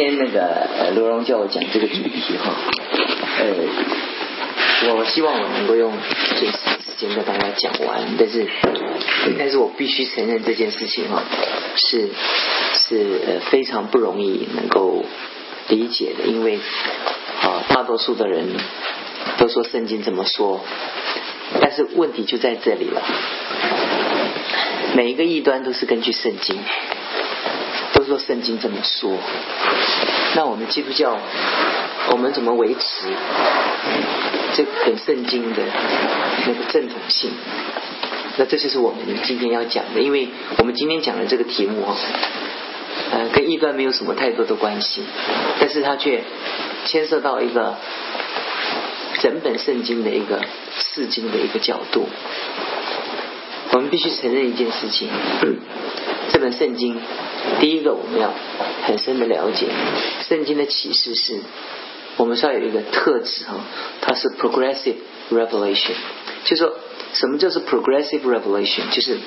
今天那个罗荣叫我讲这个主题哈，呃，我希望我能够用最少时间跟大家讲完，但是但是我必须承认这件事情哈，是是非常不容易能够理解的，因为啊大多数的人都说圣经这么说，但是问题就在这里了，每一个异端都是根据圣经。说圣经这么说，那我们基督教，我们怎么维持这本圣经的那个正统性？那这就是我们今天要讲的，因为我们今天讲的这个题目啊，呃，跟异端没有什么太多的关系，但是它却牵涉到一个整本圣经的一个释经的一个角度。我们必须承认一件事情。本圣经，第一个我们要很深的了解，圣经的启示是，我们是要有一个特质哈，它是 progressive revelation，就说什么叫做 progressive revelation，就是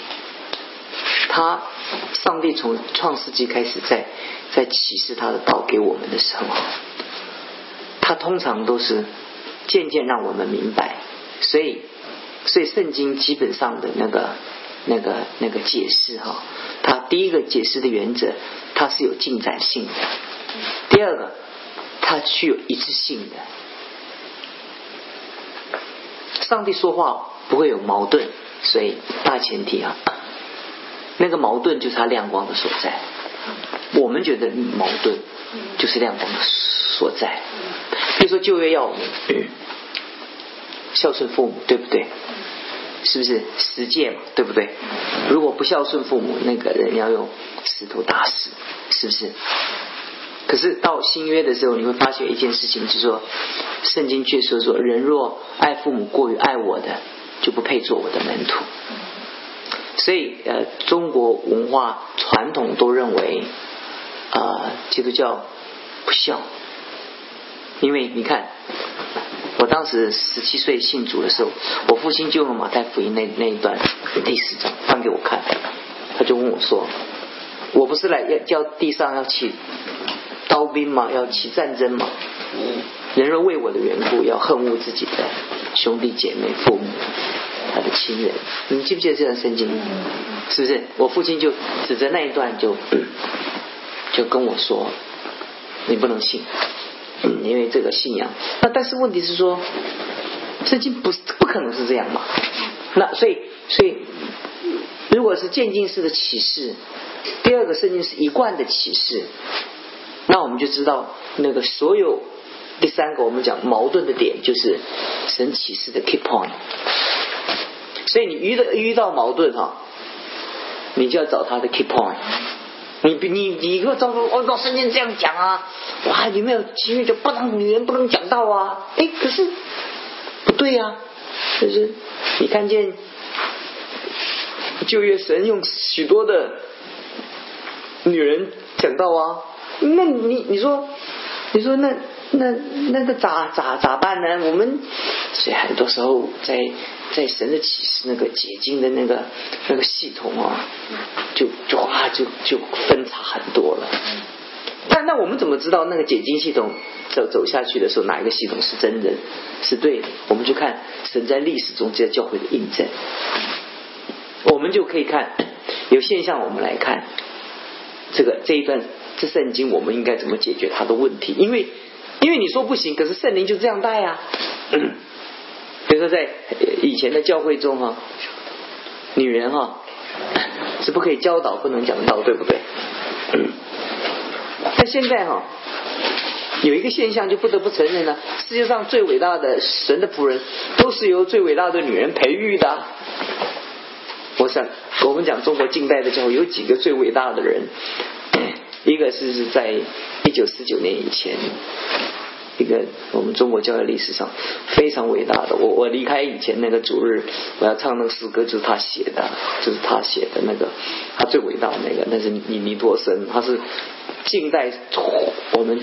他上帝从创世纪开始在在启示他的道给我们的时候，他通常都是渐渐让我们明白，所以所以圣经基本上的那个。那个那个解释哈，它第一个解释的原则，它是有进展性的；第二个，它具有一致性的。上帝说话不会有矛盾，所以大前提啊，那个矛盾就是他亮光的所在。我们觉得矛盾就是亮光的所在。比如说旧约要孝顺父母，对不对？是不是十诫嘛？对不对？如果不孝顺父母，那个人要用石头打死，是不是？可是到新约的时候，你会发现一件事情，就是说，圣经却说说，人若爱父母过于爱我的，就不配做我的门徒。所以，呃，中国文化传统都认为，啊，基督教不孝，因为你看。我当时十七岁信主的时候，我父亲就用马太福音那那一段第四章翻给我看，他就问我说：“我不是来要叫地上要起刀兵吗？要起战争吗？人若为我的缘故要恨恶自己的兄弟姐妹、父母、他的亲人，你记不记得这段圣经？是不是？我父亲就指着那一段就就跟我说：你不能信。”因为这个信仰，那但是问题是说，圣经不是不可能是这样嘛？那所以所以，如果是渐进式的启示，第二个圣经是一贯的启示，那我们就知道那个所有第三个我们讲矛盾的点就是神启示的 key point。所以你遇到遇到矛盾哈，你就要找他的 key point。你你你给我照说哦，圣经这样讲啊，哇，有没有其余就不能女人不能讲道啊？哎，可是不对呀，就是你看见旧约神用许多的女人讲道啊，那你你说你说那那那个咋咋咋办呢？我们所以很多时候在。在神的启示那个解经的那个那个系统啊，就就啊就就分叉很多了。但那我们怎么知道那个解经系统走走下去的时候，哪一个系统是真的是对的？我们就看神在历史中这教会的印证。我们就可以看有现象，我们来看这个这一段这圣经，我们应该怎么解决它的问题？因为因为你说不行，可是圣灵就这样带啊。比如说，在以前的教会中哈，女人哈是不可以教导、不能讲道，对不对？但现在哈有一个现象，就不得不承认呢，世界上最伟大的神的仆人，都是由最伟大的女人培育的。我想，我们讲中国近代的教会有几个最伟大的人，一个是是在一九四九年以前。一个我们中国教育历史上非常伟大的，我我离开以前那个主日，我要唱那个诗歌，就是他写的，就是他写的那个，他最伟大的那个，那是尼尼多森，他是近代我们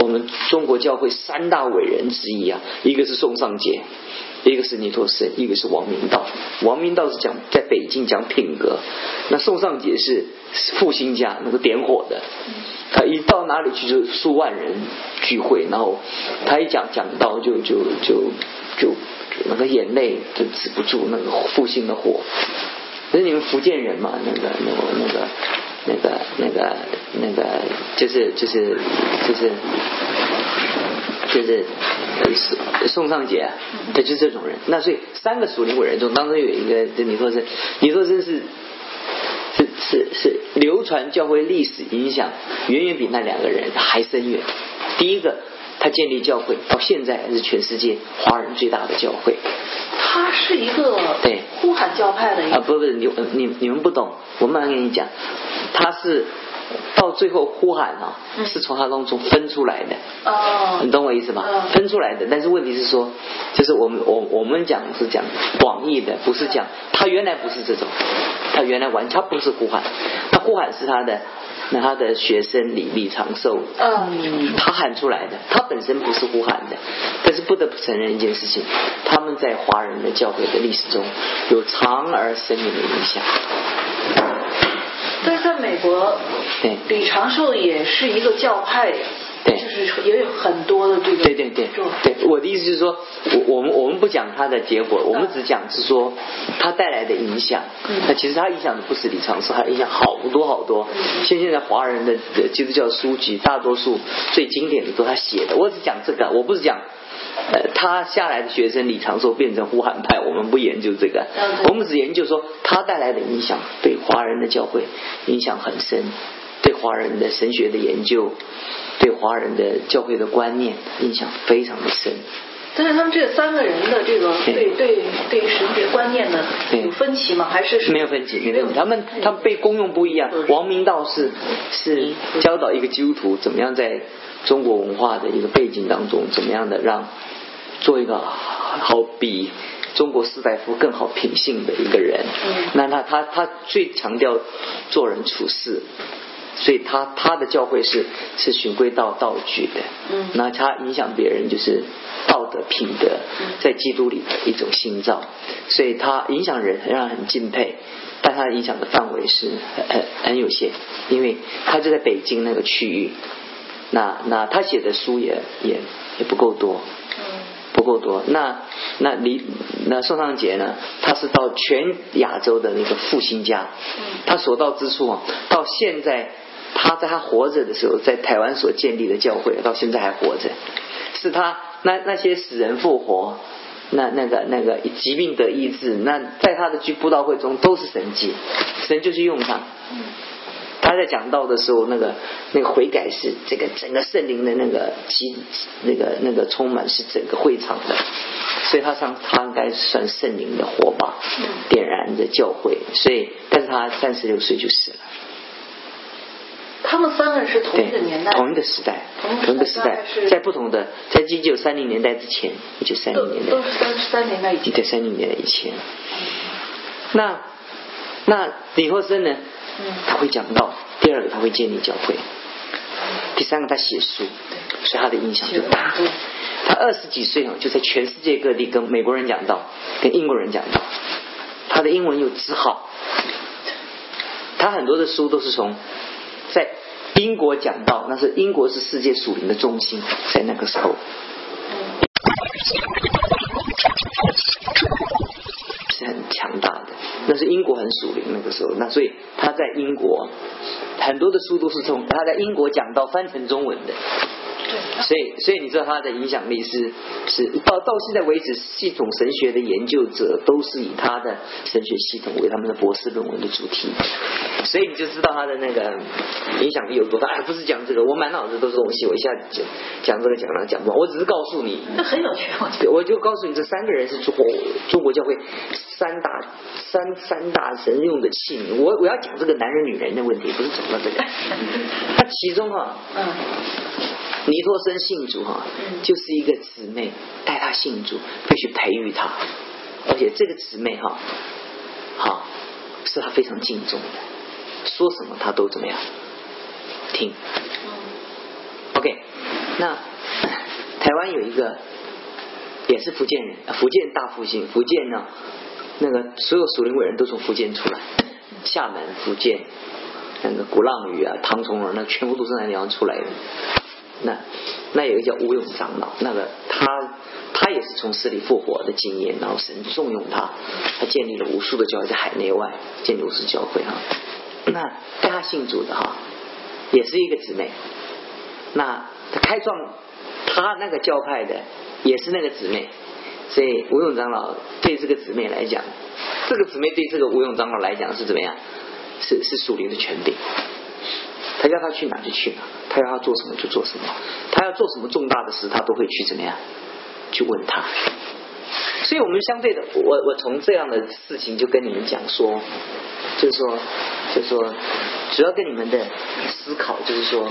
我们中国教会三大伟人之一啊，一个是宋尚杰，一个是尼托森，一个是王明道。王明道是讲在北京讲品格，那宋尚杰是复兴家，那个点火的。他一到哪里去就数万人聚会，然后他一讲讲到就就就就那个眼泪就止不住那个复兴的火。那你们福建人嘛，那个那个那个那个那个那个就是就是就是就是宋宋尚杰，他就是这种人。那所以三个属灵伟人中，当中有一个李作生，李作生是。是是是，流传教会历史影响远远比那两个人还深远。第一个，他建立教会，到现在是全世界华人最大的教会。他是一个对呼喊教派的一个啊，不不，你你你们不懂，我慢慢跟你讲，他是。到最后呼喊啊，是从他当中分出来的。哦，你懂我意思吗？分出来的，但是问题是说，就是我们我我们讲是讲广义的，不是讲他原来不是这种，他原来完全不是呼喊，他呼喊是他的那他的学生李李长寿，嗯，他喊出来的，他本身不是呼喊的，但是不得不承认一件事情，他们在华人的教会的历史中有长而深远的影响。但是在美国，对李长寿也是一个教派，对，就是也有很多的这个。对对对，对，我的意思就是说，我我们我们不讲他的结果，我们只讲是说他带来的影响。嗯那其实他影响的不是李长寿，他影响好多好多。像现在华人的基督教书籍，大多数最经典的都他写的。我只讲这个，我不是讲。呃，他下来的学生李长寿变成呼喊派，我们不研究这个，我们只研究说他带来的影响对华人的教会影响很深，对华人的神学的研究，对华人的教会的观念影响非常的深。但是他们这三个人的这个对对对神学观念呢有分歧吗？还是没有分歧？没有，他们他们被功用不一样。王明道是是教导一个基督徒怎么样在中国文化的一个背景当中，怎么样的让做一个好比中国士大夫更好品性的一个人。那他他他最强调做人处事。所以他他的教会是是循规蹈道矩的，嗯，那他影响别人就是道德品德在基督里的一种心造，所以他影响人让人很敬佩，但他影响的范围是很很很有限，因为他就在北京那个区域，那那他写的书也也也不够多，嗯，不够多，那那李那宋尚杰呢，他是到全亚洲的那个复兴家，嗯，他所到之处啊，到现在。他在他活着的时候，在台湾所建立的教会，到现在还活着。是他那那些死人复活，那那个那个疾病得医治，那在他的居布道会中都是神迹，神就是用他。他在讲道的时候，那个那个悔改是这个整个圣灵的那个基那个那个充满是整个会场的，所以他上他应该算圣灵的火把点燃的教会。所以，但是他三十六岁就死了。他们三个人是同一个年代，同一个时代，同一个时代，在不同的，在一九三零年代之前，一九三零年代都是三三年代以前，在三零年代以前。那那李霍生呢？他会讲到第二个，他会建立教会；第三个，他写书，所以他的影响就大。他二十几岁啊，就在全世界各地跟美国人讲道，跟英国人讲道，他的英文又极好。他很多的书都是从在。英国讲到，那是英国是世界属灵的中心，在那个时候是很强大的。那是英国很属灵那个时候，那所以他在英国很多的书都是从他在英国讲到翻成中文的。所以，所以你知道他的影响力是是到到现在为止，系统神学的研究者都是以他的神学系统为他们的博士论文的主题。所以你就知道他的那个影响力有多大。不是讲这个，我满脑子都是东西，我一下讲讲这个讲那讲不完。我只是告诉你，那很有趣。我就告诉你，这三个人是中国中国教会三大三三大神用的器皿。我我要讲这个男人女人的问题，不是讲到这个。他其中哈，嗯。尼托生信主哈，就是一个姊妹带他信主，必须培育他，而且这个姊妹哈，好是他非常敬重的，说什么他都怎么样听。OK，那台湾有一个也是福建人，福建大复兴，福建呢那个所有属灵伟人都从福建出来，厦门、福建、那个鼓浪屿啊、唐崇文，那全部都是那地方出来的。那那有一个叫吴勇长老，那个他他也是从死里复活的经验，然后神重用他，他建立了无数的教会，在海内外建立无数教会哈。那带他信主的哈，也是一个姊妹。那他开创他那个教派的也是那个姊妹，所以吴勇长老对这个姊妹来讲，这个姊妹对这个吴勇长老来讲是怎么样？是是属灵的权柄。他叫他去哪就去哪，他要他做什么就做什么，他要做什么重大的事，他都会去怎么样去问他。所以，我们相对的，我我从这样的事情就跟你们讲说，就是说，就是说，主要跟你们的思考就是说，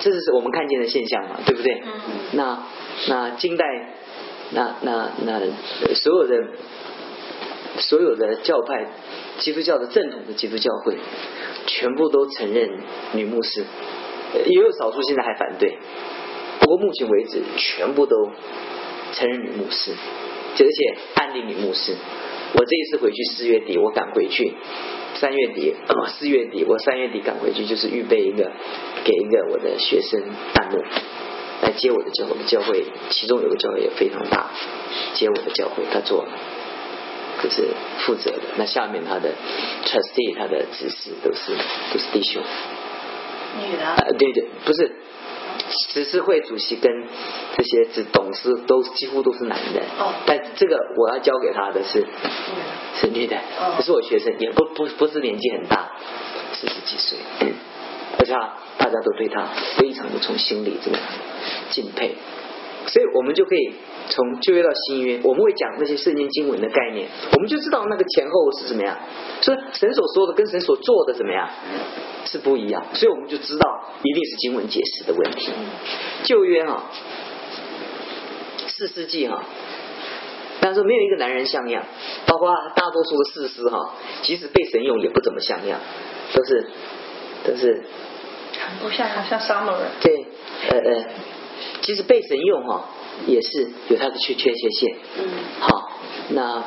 这是我们看见的现象嘛，对不对？那那近代，那那那所有的所有的教派，基督教的正统的基督教会。全部都承认女牧师，也有少数现在还反对。不过目前为止，全部都承认女牧师，而且安利女牧师。我这一次回去四月底，我赶回去，三月底 四月底我三月底赶回去，就是预备一个给一个我的学生弹幕来接我的教会。教会其中有个教会也非常大，接我的教会，他做。就是负责的，那下面他的 trustee 他的指示都是都是弟兄，女的，呃对对，不是，执事会主席跟这些只董事都几乎都是男的，哦，但这个我要教给他的是是女的，可是我学生也不不不是年纪很大，四十几岁，而且大家都对他非常的从心里这个敬佩，所以我们就可以。从旧约到新约，我们会讲那些圣经经文的概念，我们就知道那个前后是怎么样。所以神所说的跟神所做的怎么样是不一样，所以我们就知道一定是经文解释的问题。旧约哈，四世纪哈，但是没有一个男人像样，包括大多数的士师哈，即使被神用也不怎么像样，都是都是很不像，像 summer。对，呃呃，即使被神用哈。也是有它的缺缺缺陷，嗯，好，那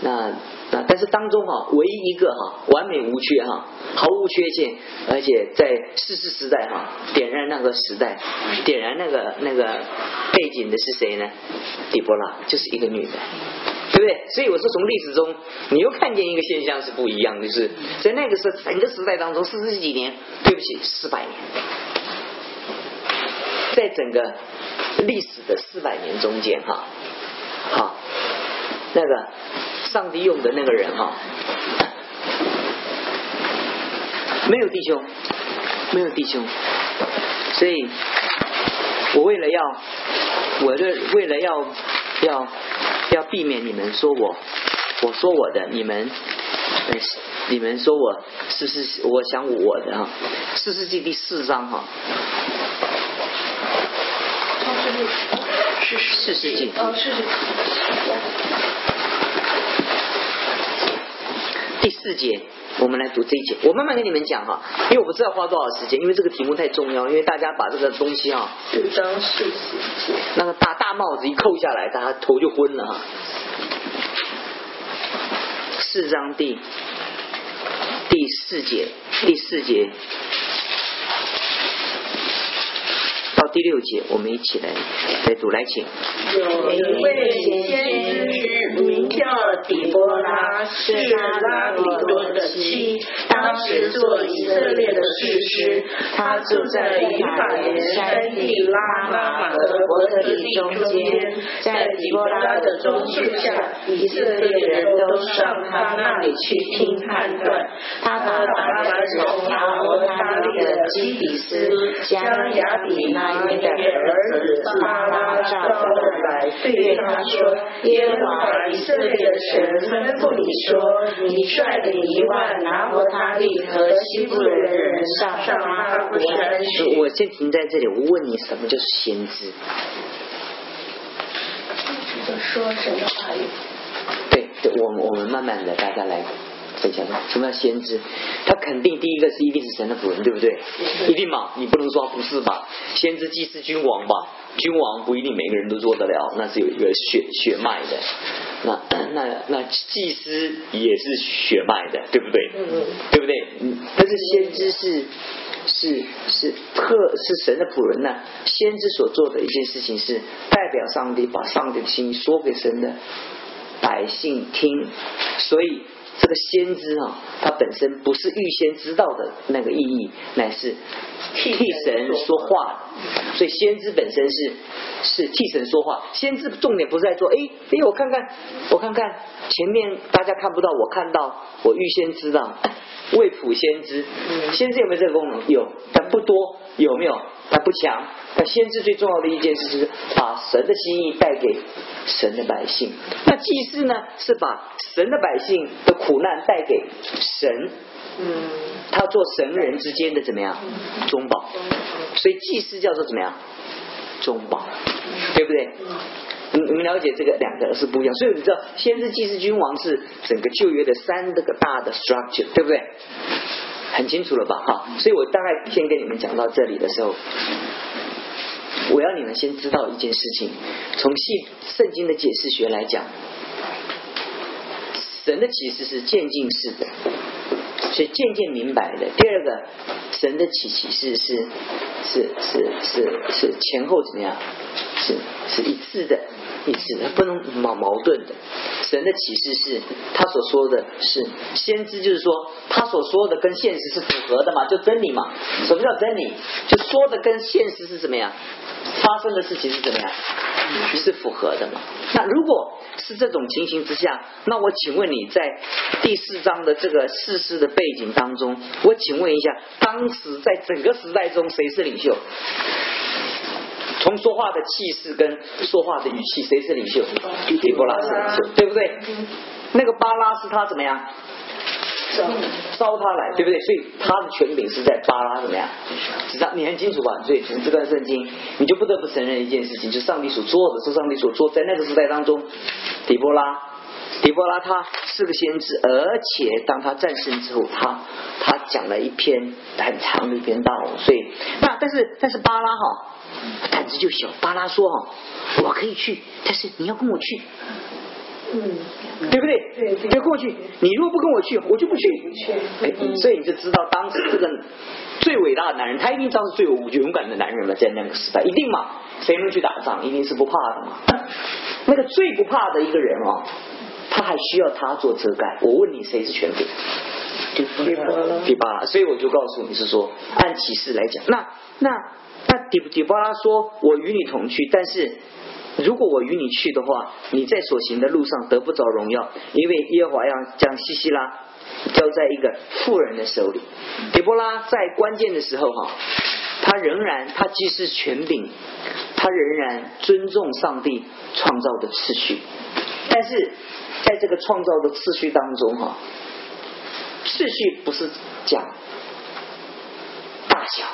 那那，但是当中哈，唯一一个哈，完美无缺哈，毫无缺陷，而且在世世时代哈，点燃那个时代，点燃那个那个背景的是谁呢？底波拉就是一个女的，对不对？所以我说从历史中，你又看见一个现象是不一样，就是在那个时整个时代当中，四十几年，对不起，四百年，在整个。历史的四百年中间，哈，好，那个上帝用的那个人哈，没有弟兄，没有弟兄，所以，我为了要，我这为了要要要避免你们说我，我说我的，你们，你们说我是是，我想我的哈，四世纪第四章哈。四世纪。哦，世纪。第四节，我们来读这一节。我慢慢跟你们讲哈，因为我不知道花多少时间，因为这个题目太重要，因为大家把这个东西啊，四章四节，那个大大帽子一扣下来，大家头就昏了哈。四章第第四节，第四节。第六节，我们一起来来读，来请。有一位先，底波拉，是拉比多的妻，当时做以色列的士师。他住在以法莲山地拉玛和伯特利中间，在底波拉的棕树下，以色列人都上他那里去听判断。他把他的从亚伯他利的基底斯将亚比那。的儿子巴拉召来，对他说：“耶和华以色列的神吩咐你说，你率领一万拿伯他利和西部人人上上阿布山去。”我先停在这里，我问你，什么叫先知？说神的话语。对，我们我们慢慢的，大家来。分享什么叫先知？他肯定第一个是一定是神的仆人，对不对？一定嘛？你不能说不是吧？先知既是君王吧？君王不一定每个人都做得了，那是有一个血血脉的。那那那祭司也是血脉的，对不对？嗯嗯，对不对？嗯，但是先知是是是特是神的仆人呢。先知所做的一件事情是代表上帝，把上帝的心意说给神的百姓听，所以。这个先知啊，他本身不是预先知道的那个意义，乃是替神说话。所以先知本身是是替神说话。先知重点不是在做，哎哎，我看看，我看看前面大家看不到，我看到，我预先知道。未卜先知，先知有没有这个功能？有，但不多。有没有？但不强。但先知最重要的一件事是把神的心意带给神的百姓。那祭司呢？是把神的百姓的苦难带给神。嗯。他做神人之间的怎么样？中保。所以祭司叫做怎么样？中保，对不对？你你们了解这个两个是不一样。所以你知道，先知、祭司、君王是整个旧约的三个大的 structure，对不对？很清楚了吧？哈，所以我大概先跟你们讲到这里的时候，我要你们先知道一件事情：从细圣经的解释学来讲，神的启示是渐进式的，所以渐渐明白的。第二个，神的启启示是是是是是前后怎么样？是是一致的。意思不能矛矛盾的，神的启示是他所说的是先知，就是说他所说的跟现实是符合的嘛，就真理嘛。什么叫真理？就说的跟现实是怎么样？发生的事情是怎么样？是符合的嘛？那如果是这种情形之下，那我请问你在第四章的这个事实的背景当中，我请问一下，当时在整个时代中谁是领袖？从说话的气势跟说话的语气，谁是领袖？底波拉是领袖，对不对？那个巴拉是他怎么样？招他来，对不对？所以他的权柄是在巴拉怎么样？知道你很清楚吧？所以从这段圣经，你就不得不承认一件事情，就是上帝所做的，是上帝所做。在那个时代当中，底波拉，底波拉他是个先知，而且当他战胜之后，他他讲了一篇很长的一篇道。所以那但是但是巴拉哈。胆子就小，巴拉说：“哦，我可以去，但是你要跟我去，嗯，对不对？对，要跟我去。你如果不跟我去，我就不去。哎，所以你就知道当时这个最伟大的男人，他一定知道是最勇勇敢的男人了，在那个时代，一定嘛？谁能去打仗？一定是不怕的嘛。那个最不怕的一个人哦，他还需要他做遮盖。我问你，谁是权柄？第八，所以我就告诉你是说，按启示来讲，那那。”那底底巴拉说：“我与你同去，但是如果我与你去的话，你在所行的路上得不着荣耀，因为耶和华要将西西拉交在一个富人的手里。底波拉在关键的时候，哈，他仍然他既是权柄，他仍然尊重上帝创造的次序。但是在这个创造的次序当中，哈，次序不是讲大小。”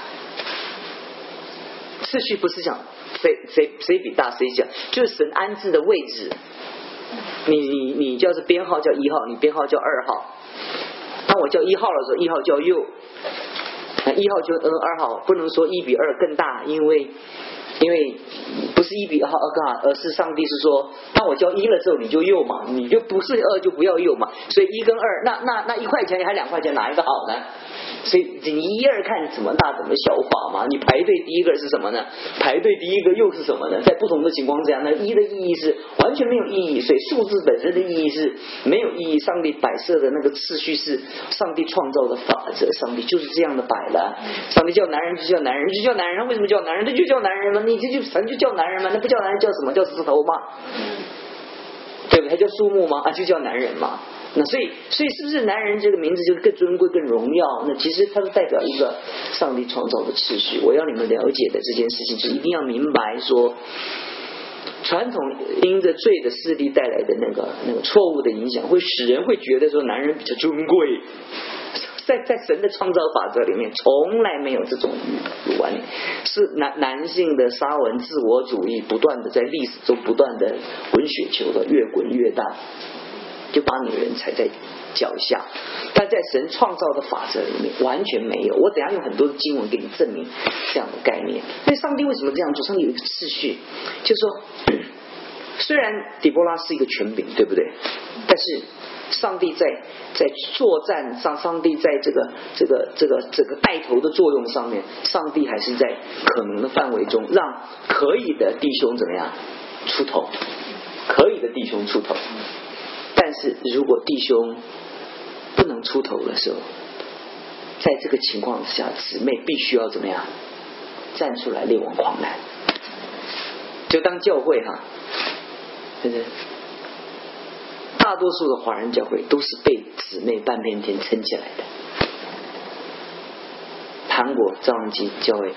次序不是讲谁谁谁比大谁小，就是神安置的位置。你你你叫是编号叫一号，你编号叫二号。当我叫一号的时候，一号叫右，那一号就嗯二号不能说一比二更大，因为因为不是一比二更大，而是上帝是说，当我叫一了之后，你就右嘛，你就不是二就不要右嘛。所以一跟二，那那那一块钱还两块钱，哪一个好呢？所以你一二看怎么大怎么小法嘛？你排队第一个是什么呢？排队第一个又是什么呢？在不同的情况之下，那一的意义是完全没有意义。所以数字本身的意义是没有意义。上帝摆设的那个次序是上帝创造的法则，上帝就是这样的摆的。上帝叫男人就叫男人，就叫男人。为什么叫男人？他就叫男人吗？你这就神就叫男人吗？那不叫男人叫什么？叫石头吗？对不对？他叫树木吗？啊，就叫男人嘛。那所以，所以是不是男人这个名字就是更尊贵、更荣耀？那其实它是代表一个上帝创造的秩序。我要你们了解的这件事情，就一定要明白说，传统因着罪的势力带来的那个那个错误的影响，会使人会觉得说男人比较尊贵。在在神的创造法则里面，从来没有这种观念，是男男性的沙文自我主义不断的在历史中不断的滚雪球的越滚越大。就把女人踩在脚下，但在神创造的法则里面完全没有。我等下用很多的经文给你证明这样的概念。所以上帝为什么这样做？上帝有一个次序，就是说，虽然底波拉是一个权柄，对不对？但是上帝在在作战上，上帝在这个这个这个这个带头的作用上面，上帝还是在可能的范围中，让可以的弟兄怎么样出头，可以的弟兄出头。但是如果弟兄不能出头的时候，在这个情况之下，姊妹必须要怎么样站出来力挽狂澜？就当教会哈，对不对？大多数的华人教会都是被姊妹半边天撑起来的。韩国赵荣基教会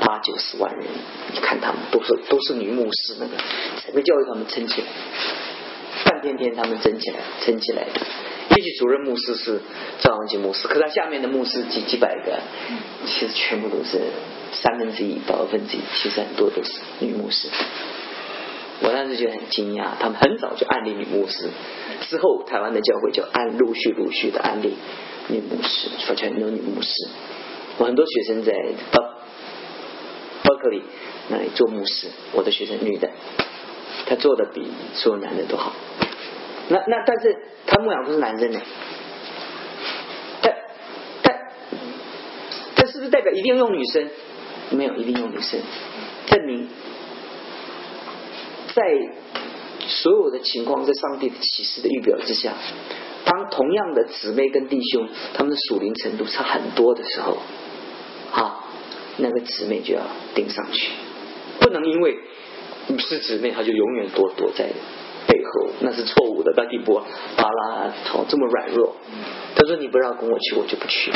八九十万人，你看他们都是都是女牧师，那个整个教会他们撑起来，半天天他们争起来，撑起来的。也许主任牧师是赵荣基牧师，可他下面的牧师几几百个，其实全部都是三分之一到二分之一，其实很多都是女牧师。我当时就很惊讶，他们很早就安利女牧师，之后台湾的教会就按陆续陆续的安利女牧师，说起来有女牧师。我很多学生在巴伯克利那里做牧师，我的学生女的，他做的比所有男的都好。那那但是他牧养都是男生呢，但但但是不是代表一定用女生？没有，一定用女生，证明在所有的情况，在上帝的启示的预表之下，当同样的姊妹跟弟兄他们的属灵程度差很多的时候，啊，那个姊妹就要顶上去，不能因为是姊妹，她就永远躲躲在。背后那是错误的，大地波巴拉哦这么软弱，他说你不让跟我去，我就不去，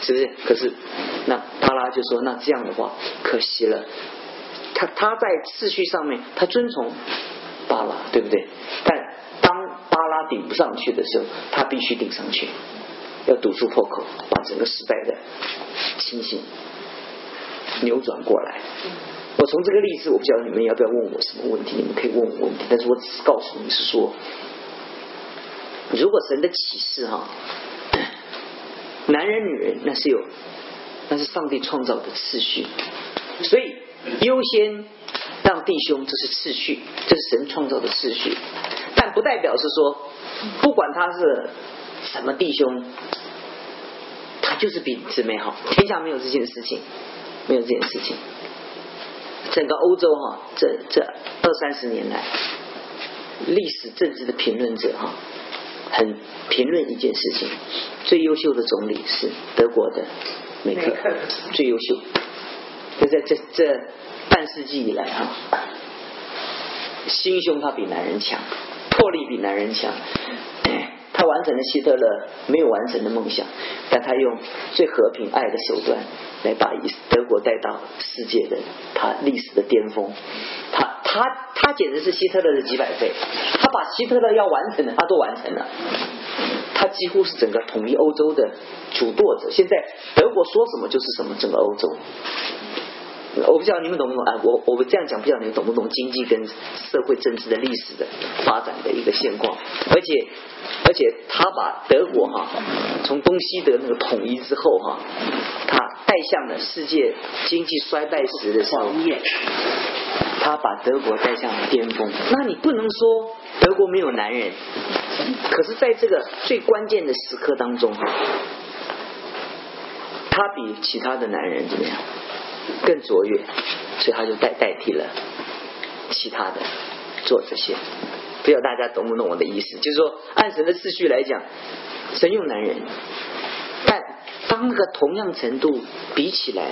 是不是？可是那巴拉就说那这样的话可惜了，他他在次序上面他遵从巴拉，对不对？但当巴拉顶不上去的时候，他必须顶上去，要堵住破口，把整个时代的情形扭转过来。我从这个例子，我不知道你们要不要问我什么问题，你们可以问我问题。但是我只告诉你是说，如果神的启示哈，男人女人那是有，那是上帝创造的次序，所以优先让弟兄这是次序，这是神创造的次序，但不代表是说，不管他是什么弟兄，他就是比姊妹好，天下没有这件事情，没有这件事情。整个欧洲哈，这这二三十年来，历史政治的评论者哈，很评论一件事情：最优秀的总理是德国的梅克，最优秀。就在这这半世纪以来哈，心胸他比男人强，魄力比男人强。他完成了希特勒没有完成的梦想，但他用最和平爱的手段来把德国带到世界的他历史的巅峰。他他他简直是希特勒的几百倍。他把希特勒要完成的他都完成了。他几乎是整个统一欧洲的主舵者。现在德国说什么就是什么，整个欧洲。我不知道你们懂不懂啊？我我们这样讲，不知道你们懂不懂经济跟社会政治的历史的发展的一个现况。而且而且他把德国哈从东西德那个统一之后哈，他带向了世界经济衰败时的时候，他把德国带向了巅峰。那你不能说德国没有男人，可是在这个最关键的时刻当中，他比其他的男人怎么样？更卓越，所以他就代代替了其他的做这些。不知道大家懂不懂我的意思？就是说，按神的次序来讲，神用男人，但当那个同样程度比起来，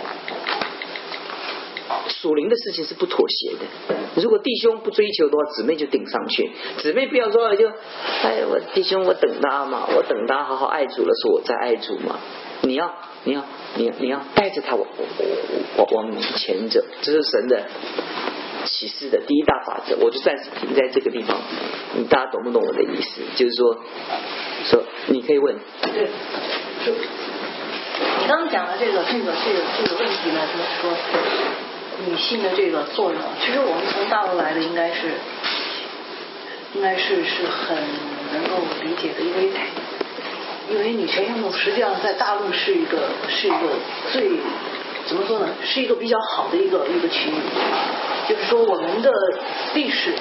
属灵的事情是不妥协的。如果弟兄不追求的话，姊妹就顶上去。姊妹不要说就，哎，我弟兄我等他嘛，我等他好好爱主的时候，我再爱主嘛。你要，你要，你你要带着他往往往前走，这是神的启示的第一大法则。我就暂时停在这个地方，你大家懂不懂我的意思？就是说，说你可以问。对，就你刚刚讲的这个这个这个这个问题呢，就是说女性的这个作用，其实我们从大陆来的应该是应该是是很能够理解的，因为。因为女权运动实际上在大陆是一个是一个最怎么说呢？是一个比较好的一个一个群体。就是说，我们的历史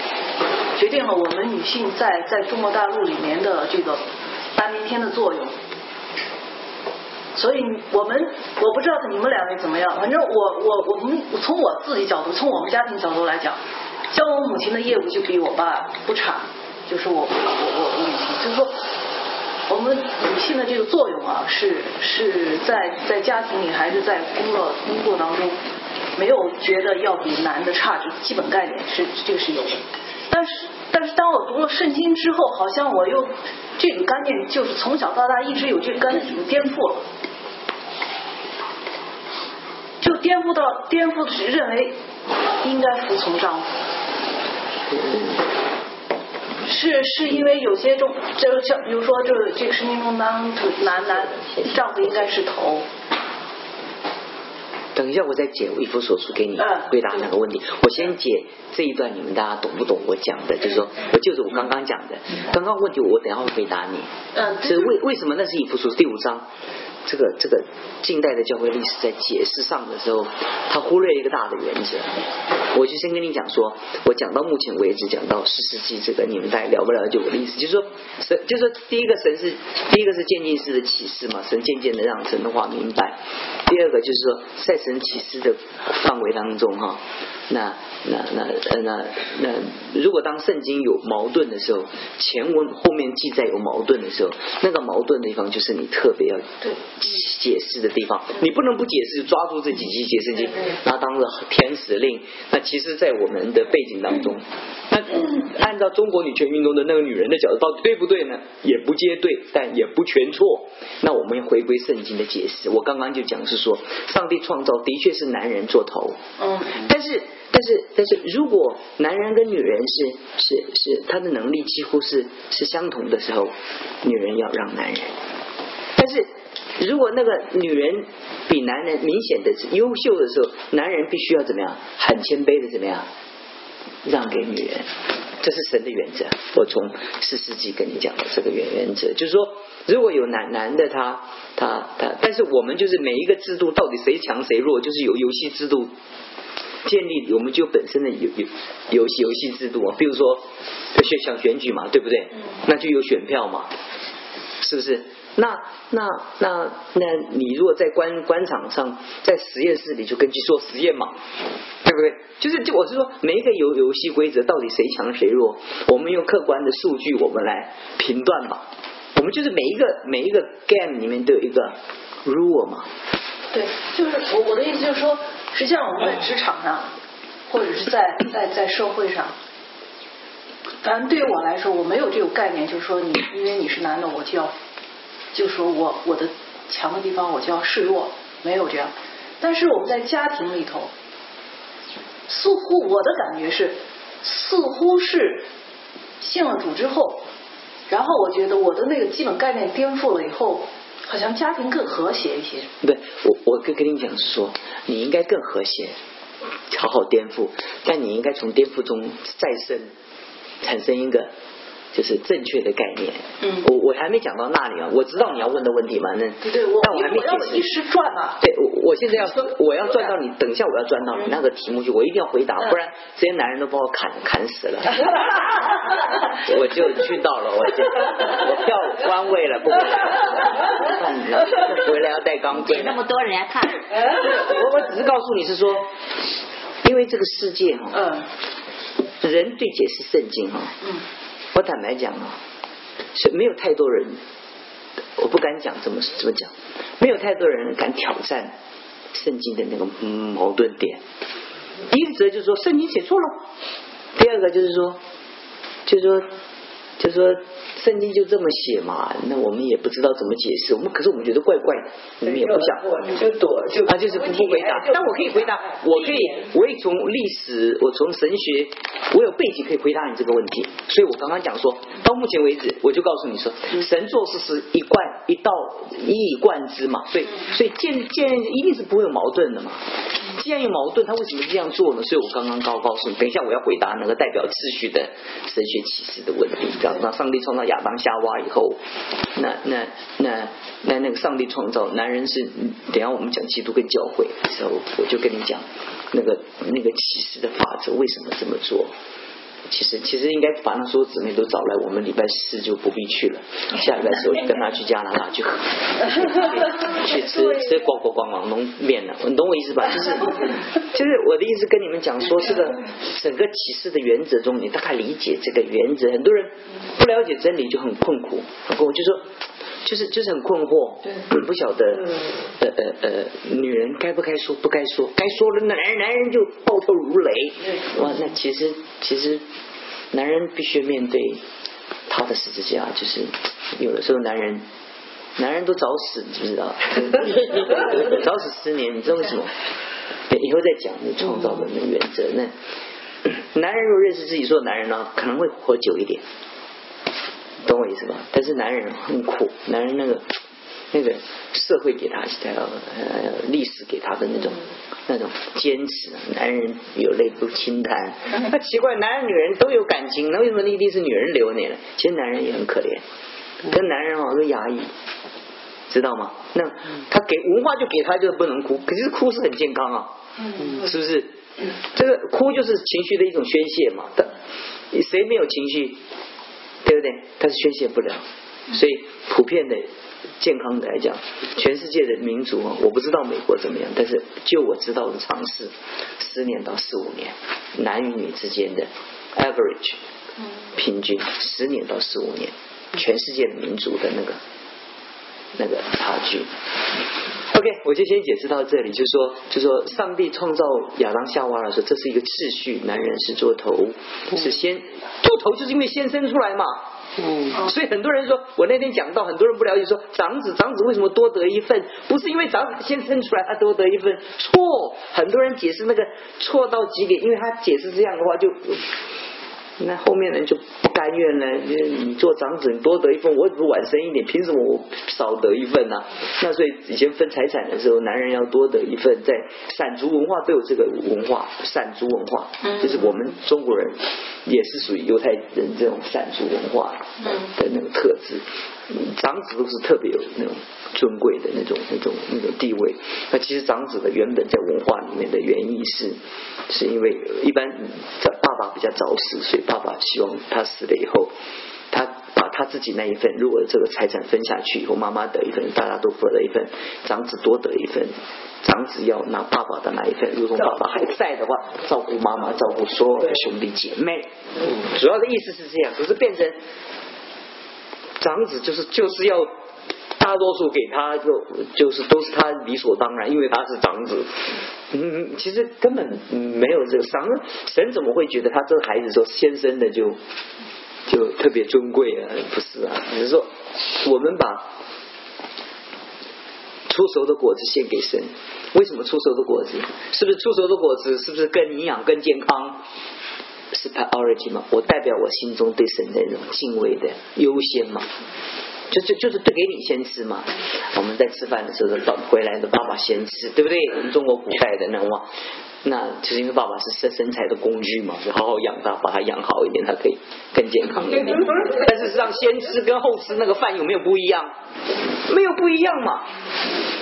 决定了我们女性在在中国大陆里面的这个半边天的作用。所以我们我不知道你们两位怎么样，反正我我我们从我自己角度，从我们家庭角度来讲，像我母亲的业务就比我爸不差，就是我我我我母亲，就是说我们女性的这个作用啊，是是在在家庭里还是在工作工作当中，没有觉得要比男的差，这基本概念是这个是有的。但是但是当我读了圣经之后，好像我又这个观念就是从小到大一直有这个观念，颠覆了。就颠覆到颠覆的是认为应该服从丈夫，是是因为有些中，就像比如说，这个这个生命中当男男丈夫应该是头。等一下，我再解一夫所书给你回答两个问题。我先解这一段，你们大家懂不懂我讲的？就是说我就是我刚刚讲的，刚刚问题我等下会回答你。嗯，是为为什么那是以夫所第五章？这个这个近代的教会历史在解释上的时候，他忽略一个大的原则。我就先跟你讲说，我讲到目前为止，讲到十世纪这个，你们大家了不了解我的意思？就是说神，就是说第一个神是第一个是渐进式的启示嘛，神渐渐的让神的话明白。第二个就是说在神启示的范围当中哈，那那那呃那那如果当圣经有矛盾的时候，前文后面记载有矛盾的时候，那个矛盾的地方就是你特别要对。解释的地方，你不能不解释，抓住这几句解释经，拿当了天使令。那其实，在我们的背景当中，那按照中国女权运动的那个女人的角度，到底对不对呢？也不皆对，但也不全错。那我们要回归圣经的解释。我刚刚就讲是说，上帝创造的确是男人做头，嗯，但是但是但是，如果男人跟女人是是是他的能力几乎是是相同的时候，女人要让男人，但是。如果那个女人比男人明显的优秀的时候，男人必须要怎么样？很谦卑的怎么样？让给女人，这是神的原则。我从四世纪跟你讲的这个原原则，就是说，如果有男男的他他他，但是我们就是每一个制度到底谁强谁弱，就是有游戏制度建立，我们就本身的游游游戏游戏制度啊，比如说选想选举嘛，对不对？那就有选票嘛，是不是？那那那那你如果在官官场上，在实验室里就根据做实验嘛，对不对？就是就我是说，每一个游游戏规则到底谁强谁弱，我们用客观的数据我们来评断嘛。我们就是每一个每一个 game 里面都有一个 rule 嘛。对，就是我我的意思就是说，实际上我们在职场上，或者是在在在社会上，反正对于我来说，我没有这种概念，就是说你因为你是男的，我就要。就说我我的强的地方我就要示弱，没有这样。但是我们在家庭里头，似乎我的感觉是，似乎是信了主之后，然后我觉得我的那个基本概念颠覆了以后，好像家庭更和谐一些。对，我我跟跟你讲是说，你应该更和谐，好好颠覆，但你应该从颠覆中再生，产生一个。就是正确的概念。嗯，我我还没讲到那里啊，我知道你要问的问题嘛，那对对，我但我还没要一时转啊。对，我我现在要我要转到你，等一下我要转到你那个题目去，我一定要回答，不然这些男人都把我砍砍死了。我就去到了，我就我票官位了，不管你了，回来要带钢 盔。那么多人看。我我只是告诉你是说，因为这个世界哈，嗯，人对解释圣经哈，嗯。我坦白讲啊，是没有太多人，我不敢讲怎么怎么讲，没有太多人敢挑战圣经的那个矛盾点。第一个则就是说圣经写错了，第二个就是说，就是说，就是说。圣经就这么写嘛，那我们也不知道怎么解释。我们可是我们觉得怪怪的，我们也不想。你就躲就啊，就是不不回答。但我可以回答，我可以，我也从历史，我从神学，我有背景可以回答你这个问题。所以我刚刚讲说到目前为止，我就告诉你说，神做事是一贯一道一以贯之嘛。所以所以建建一定是不会有矛盾的嘛。既然有矛盾，他为什么这样做呢？所以我刚刚告告诉你，等一下我要回答那个代表秩序的神学启示的问题，那上帝创造亚当夏娃以后，那那那那那个上帝创造男人是，等下我们讲基督跟教会的时候，我就跟你讲那个那个启示的法则为什么这么做。其实其实应该把那所有姊妹都找来，我们礼拜四就不必去了。下礼拜四我就跟他去加拿大去喝，去吃吃广广广广东面了，你懂我意思吧？就是 就是我的意思跟你们讲说，这个整个启示的原则中，你大概理解这个原则。很多人不了解真理就很困苦，我就说。就是就是很困惑，不晓得呃呃呃，女人该不该说，不该说，该说了，男人男人就暴跳如雷。哇，那其实其实男人必须面对他的十字架，就是有的时候男人男人都早死，你知不知道？早死十年，你知道为什么？以后再讲你创造的那个原则。那 男人如果认识自己做男人呢，可能会活久一点。懂我意思吧？但是男人很苦，男人那个那个社会给他呃历史给他的那种那种坚持，男人有泪不轻弹。那奇怪，男人女人都有感情，那为什么一定是女人流泪呢？其实男人也很可怜，跟男人啊都压抑，知道吗？那他给文化就给他就是不能哭，可是哭是很健康啊，是不是？这个哭就是情绪的一种宣泄嘛。他谁没有情绪？对不对？但是宣泄不了，所以普遍的健康的来讲，全世界的民族啊，我不知道美国怎么样，但是就我知道的尝试，十年到四五年，男与女之间的 average 平均十年到十五年，全世界的民族的那个那个差距。OK，我就先解释到这里，就是说，就是说，上帝创造亚当夏娃的时候，这是一个秩序，男人是做头，是先做头，就是因为先生出来嘛。嗯。所以很多人说，我那天讲到，很多人不了解，说长子，长子为什么多得一份？不是因为长子先生出来，他多得一份，错。很多人解释那个错到极点，因为他解释这样的话就。那后面人就不甘愿了，你你做长子，你多得一份，我只是晚生一点，凭什么我少得一份呢？那所以以前分财产的时候，男人要多得一份，在散族文化都有这个文化，散族文化，就是我们中国人也是属于犹太人这种散族文化的那个特质。长子都是特别有那种尊贵的那种那种那种地位。那其实长子的原本在文化里面的原意是，是因为一般在爸爸比较早死，所以爸爸希望他死了以后，他把他自己那一份，如果这个财产分下去以后，妈妈得一份，大家都分了一份，长子多得一份，长子要拿爸爸的那一份。如果爸爸还在的话，照顾妈妈，照顾所有的兄弟姐妹。主要的意思是这样，可是变成。长子就是就是要大多数给他，就就是都是他理所当然，因为他是长子。嗯，其实根本没有这个神，神怎么会觉得他这个孩子说先生的就就特别尊贵啊？不是啊，只是说我们把出熟的果子献给神。为什么出熟的果子？是不是出熟的果子？是不是更营养、更健康？是 priority 嘛？我代表我心中对神的那种敬畏的优先嘛？就就就是对给你先吃嘛？我们在吃饭的时候，到回来的爸爸先吃，对不对？我们中国古代的那哇，那就是因为爸爸是身身材的工具嘛，就好好养他，把他养好一点，他可以更健康一点。但是实际上，先吃跟后吃那个饭有没有不一样？没有不一样嘛？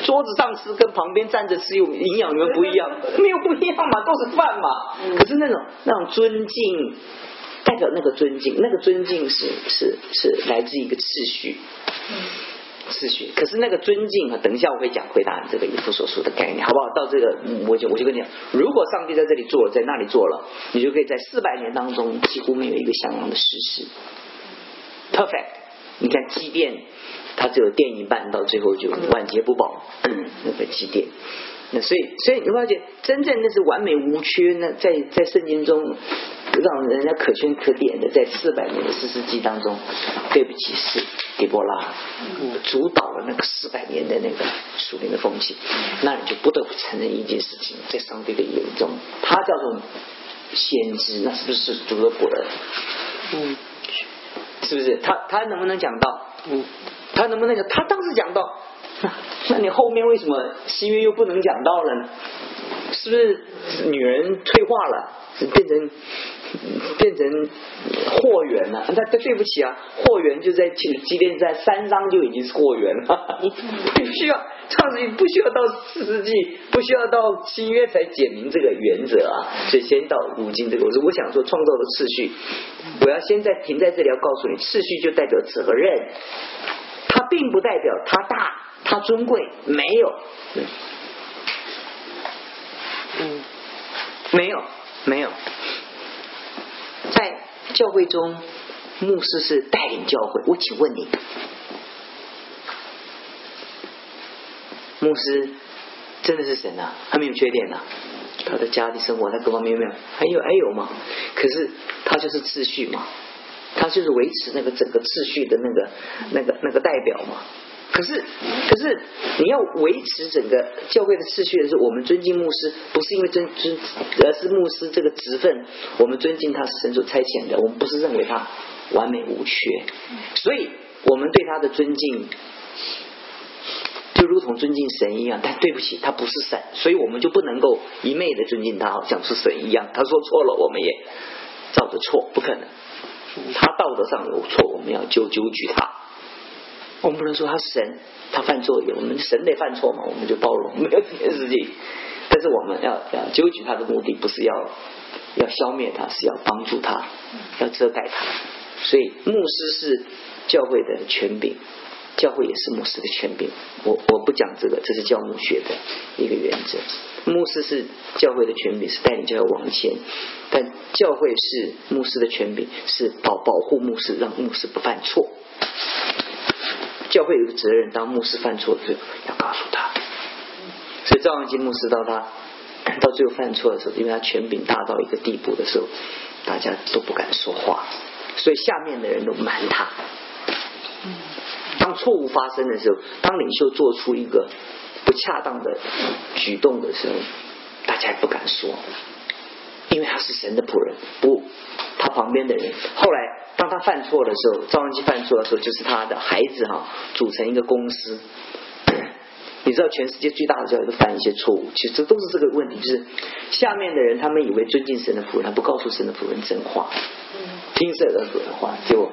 桌子上吃跟旁边站着吃有营养有没有不一样？没有不一样嘛，都是饭嘛。可是那种那种尊敬，代表那个尊敬，那个尊敬是是是来自一个次序。秩序，可是那个尊敬啊，等一下我会讲回答你这个以弗所说的概念，好不好？到这个，我就我就跟你讲，如果上帝在这里做，在那里做了，你就可以在四百年当中几乎没有一个相样的事实。Perfect，你看积电，它只有电一半，到最后就晚节不保，那个积电。那所以，所以你发现，真正那是完美无缺，那在在圣经中让人家可圈可点的，在四百年的四世纪当中，对不起，是狄波拉主导了那个四百年的那个属灵的风气，那你就不得不承认一件事情，在上帝的眼中，他叫做先知，那是不是主的仆人？嗯，是不是？他他能不能讲到？嗯，他能不能讲？他当时讲到。那你后面为什么新约又不能讲到了？是不是女人退化了，变成变成货源了。那那对不起啊，货源就在即即便在三章就已经是货源了，不需要创世纪不需要到四世纪，不需要到新约才解明这个原则啊。所以先到如今这个，我说我想说创造的次序，我要先在停在这里，要告诉你，次序就代表责任，它并不代表他大，他尊贵，没有。嗯，没有，没有，在教会中，牧师是带领教会。我请问你，牧师真的是神啊？他没有缺点啊？他的家庭生活，他各方面没有？还有还有吗？可是他就是秩序嘛，他就是维持那个整个秩序的那个那个那个代表嘛。可是，可是你要维持整个教会的秩序的时候，我们尊敬牧师，不是因为尊尊，而是牧师这个职分，我们尊敬他是神所差遣的，我们不是认为他完美无缺，所以我们对他的尊敬，就如同尊敬神一样。但对不起，他不是神，所以我们就不能够一昧的尊敬他，好像是神一样。他说错了，我们也照着错，不可能。他道德上有错，我们要纠纠举他。我们不能说他神，他犯错，我们神得犯错嘛，我们就包容，没有这件事情。但是我们要要纠举他的目的，不是要要消灭他，是要帮助他，要遮盖他。所以牧师是教会的权柄，教会也是牧师的权柄。我我不讲这个，这是教牧学的一个原则。牧师是教会的权柄，是带领教会往前；但教会是牧师的权柄，是保保护牧师，让牧师不犯错。教会有个责任，当牧师犯错的时候，要告诉他。所以赵王基牧师到他到最后犯错的时候，因为他权柄大到一个地步的时候，大家都不敢说话，所以下面的人都瞒他。当错误发生的时候，当领袖做出一个不恰当的举动的时候，大家也不敢说，因为他是神的仆人，不，他旁边的人后来。当他犯错的时候，赵文基犯错的时候，就是他的孩子哈组成一个公司。你知道全世界最大的教会都犯一些错误，其实这都是这个问题，就是下面的人他们以为尊敬神的仆人，他不告诉神的仆人真话，听神的仆人话，就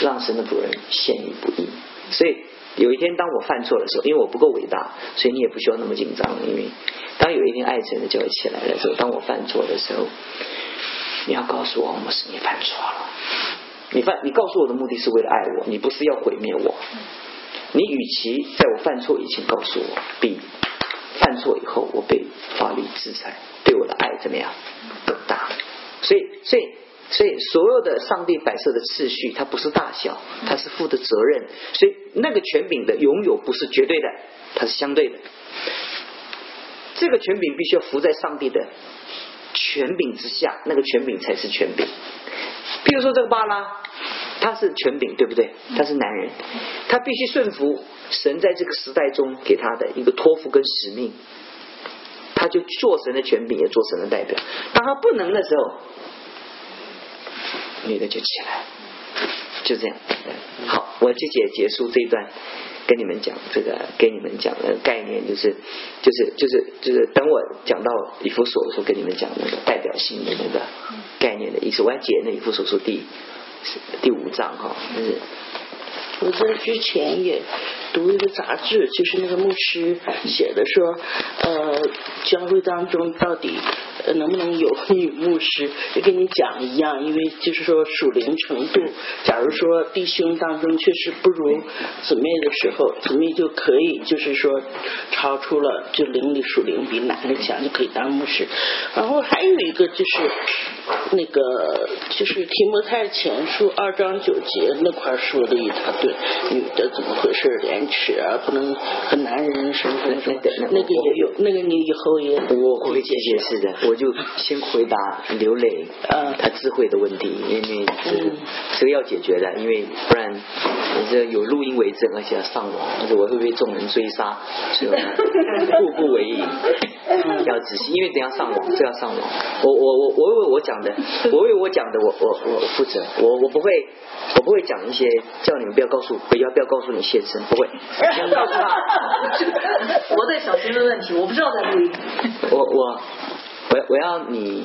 让神的仆人陷于不义。所以有一天当我犯错的时候，因为我不够伟大，所以你也不需要那么紧张。因为当有一天爱神的教会起来的时候，当我犯错的时候，你要告诉我，我是你犯错了。你犯，你告诉我的目的是为了爱我，你不是要毁灭我。你与其在我犯错以前告诉我，比犯错以后我被法律制裁，对我的爱怎么样更大？所以，所以，所以，所有的上帝摆设的次序，它不是大小，它是负的责任。所以，那个权柄的拥有不是绝对的，它是相对的。这个权柄必须要服在上帝的权柄之下，那个权柄才是权柄。譬如说这个巴拉，他是权柄，对不对？他是男人，他必须顺服神在这个时代中给他的一个托付跟使命，他就做神的权柄，也做神的代表。当他不能的时候，女的就起来，就这样。好，我这节结束这一段。跟你们讲这个，跟你们讲的概念就是，就是就是就是等我讲到一幅所的时候，跟你们讲那个代表性的那个概念的意思。我要解那以弗所书第第五章哈，就是。我在之前也读一个杂志，就是那个牧师写的说，呃，教会当中到底能不能有女牧师？就跟你讲一样，因为就是说属灵程度，假如说弟兄当中确实不如姊妹的时候，姊妹就可以就是说超出了就灵里属灵比男的强，就可以当牧师。然后还有一个就是那个就是提摩太前书二章九节那块说的一大堆。女的怎么回事？廉耻啊，不能和男人什么什么什么，那个也有，那个你以后也我会解释的。我就先回答刘磊，呃，他智慧的问题，因为是这个要解决的，因为不然这有录音为证，而且要上网，而且我会被众人追杀，所以步步为营，要仔细，因为等下上网，这要上网。我我我我为我讲的，我为我讲的，我我我负责，我我不会，我不会讲一些叫你们不要告。告诉我要不要告诉你先生不会，告诉他，我在小心的问题，我不知道在录音。我我我我要你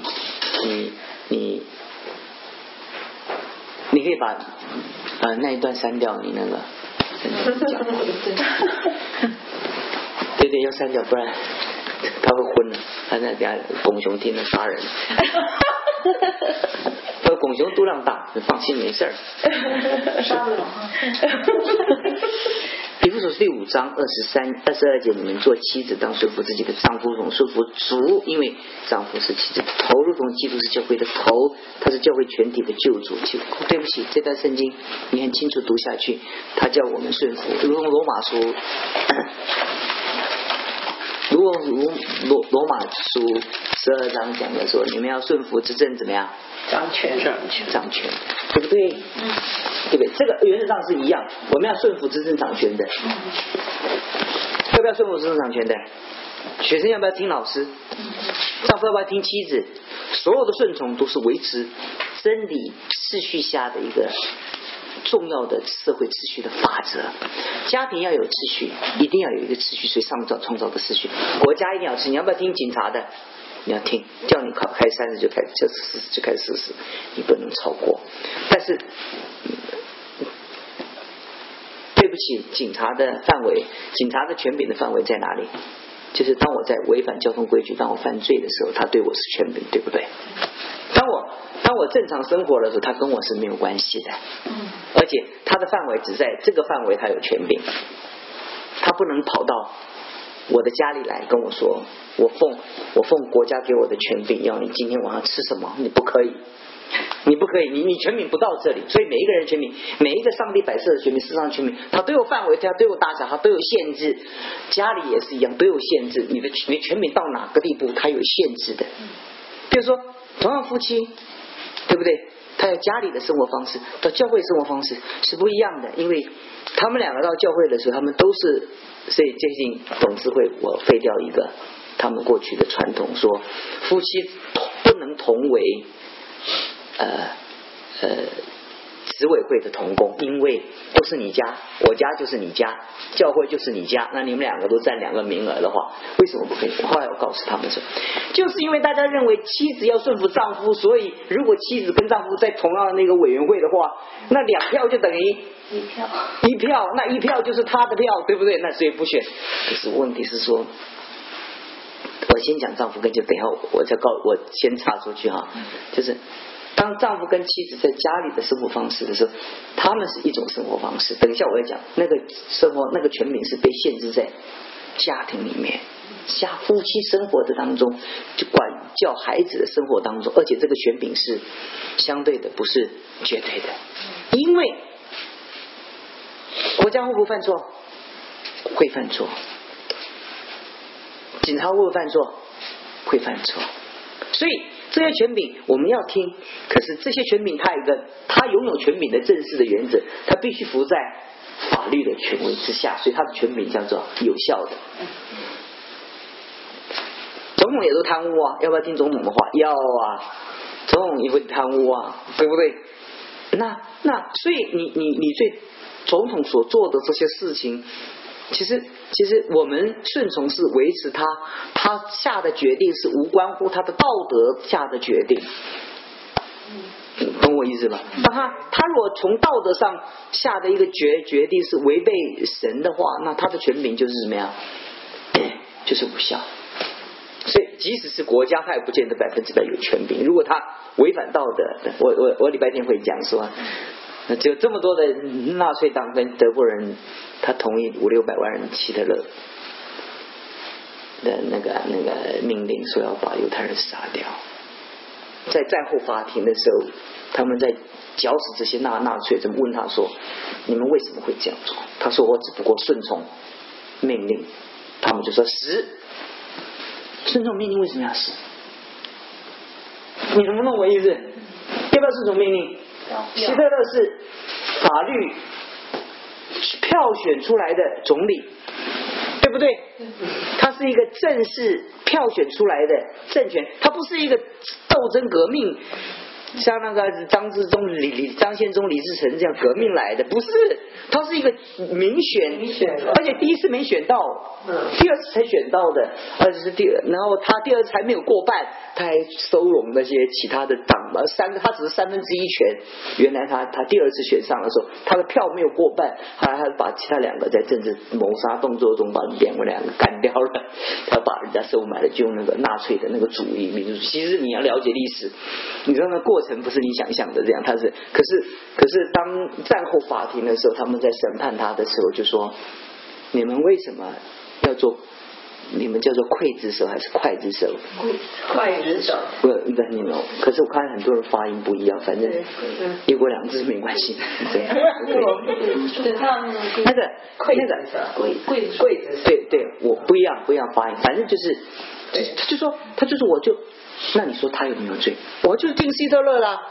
你你你可以把呃那一段删掉，你那个。对对，要删掉，不然他会昏了。他那家拱熊听了杀人。呃，拱熊度量大，放心没事儿。杀 了比如说第五章二十三、二十二节，你们做妻子当说服自己的丈夫，总说服主，因为丈夫是妻子的头，如同基督是教会的头，他是教会全体的救主。就对不起，这段圣经你很清楚读下去，他叫我们顺服，如同罗马书。如果罗罗罗马书十二章讲的说，你们要顺服执政怎么样？掌权，掌权，掌权，对不对？嗯，对不对？这个原则上是一样，我们要顺服执政掌权的。要不要顺服执政掌权的？学生要不要听老师？丈夫要不要听妻子？所有的顺从都是维持真理秩序下的一个。重要的社会秩序的法则，家庭要有秩序，一定要有一个秩序，所以上造创造的秩序。国家一定要吃，你要不要听警察的？你要听，叫你考开三十就开，就四十就开四十，你不能超过。但是，对不起，警察的范围，警察的权柄的范围在哪里？就是当我在违反交通规矩，当我犯罪的时候，他对我是权柄，对不对？当我当我正常生活的时候，他跟我是没有关系的。而且他的范围只在这个范围，他有权柄，他不能跑到我的家里来跟我说，我奉我奉国家给我的权柄，要你今天晚上吃什么？你不可以，你不可以，你你权柄不到这里。所以每一个人权柄，每一个上帝摆设的权柄，世上权柄，他都有范围，他都有大小，他都有限制。家里也是一样，都有限制。你的你权柄到哪个地步，他有限制的。比如说。同样夫妻，对不对？他有家里的生活方式，到教会生活方式是不一样的。因为他们两个到教会的时候，他们都是所以最近董事会我废掉一个他们过去的传统，说夫妻不能同为呃呃。执委会的同工，因为都是你家，我家就是你家，教会就是你家，那你们两个都占两个名额的话，为什么不可以？后来我告诉他们说，就是因为大家认为妻子要顺服丈夫，所以如果妻子跟丈夫在同样的那个委员会的话，那两票就等于一票，一票，那一票就是他的票，对不对？那所以不选。可是问题是说，我先讲丈夫跟就等下我再告，我先插出去哈，就是。当丈夫跟妻子在家里的生活方式的时候，他们是一种生活方式。等一下我要讲那个生活，那个全名是被限制在家庭里面，家夫妻生活的当中，就管教孩子的生活当中，而且这个权柄是相对的，不是绝对的。因为国家会不会犯错？会犯错。警察会不会犯错？会犯错。所以。这些权柄我们要听，可是这些权柄它有一个，它拥有权柄的正式的原则，它必须服在法律的权威之下，所以它的权柄叫做有效的。总统也都贪污啊，要不要听总统的话？要啊，总统也会贪污啊，对不对？那那所以你你你对总统所做的这些事情。其实，其实我们顺从是维持他，他下的决定是无关乎他的道德下的决定，懂我意思吧？那他他如果从道德上下的一个决决定是违背神的话，那他的权柄就是什么呀？就是无效。所以，即使是国家，他也不见得百分之百有权柄。如果他违反道德，我我我礼拜天会讲说。那只有这么多的纳粹党跟德国人，他同意五六百万人希特勒的那个那个命令，说要把犹太人杀掉。在战后法庭的时候，他们在绞死这些纳纳粹，怎么问他说：“你们为什么会这样做？”他说：“我只不过顺从命令。”他们就说：“死！顺从命令为什么要死？你能不懂我意思？要不要顺从命令？”希特勒是法律票选出来的总理，对不对？他是一个正式票选出来的政权，他不是一个斗争革命像那个张之忠、李李张献忠、李自成这样革命来的，不是，他是一个民选，民选而且第一次没选到，嗯第二次才选到的，而且是第二，然后他第二次还没有过半，他还收拢那些其他的党嘛，三个他只是三分之一权，原来他他第二次选上的时候，他的票没有过半，后来他把其他两个在政治谋杀动作中把两个两个干掉了，他把人家收买了，就用那个纳粹的那个主义民族主义。其实你要了解历史，你知道那过程不是你想象的这样，他是可是可是当战后法庭的时候，他们在审判他的时候就说，你们为什么要做？你们叫做刽子手还是刽子手？刽子手，不，不，你们，可是我看很多人发音不一样，反正嗯一国两制没关系。对，对他们那个刽那个子手，柜柜子手，对对，我不一样，不一样发音，反正就是，就他就说，他就说，我就，那你说他有没有罪？我就定希特勒啦，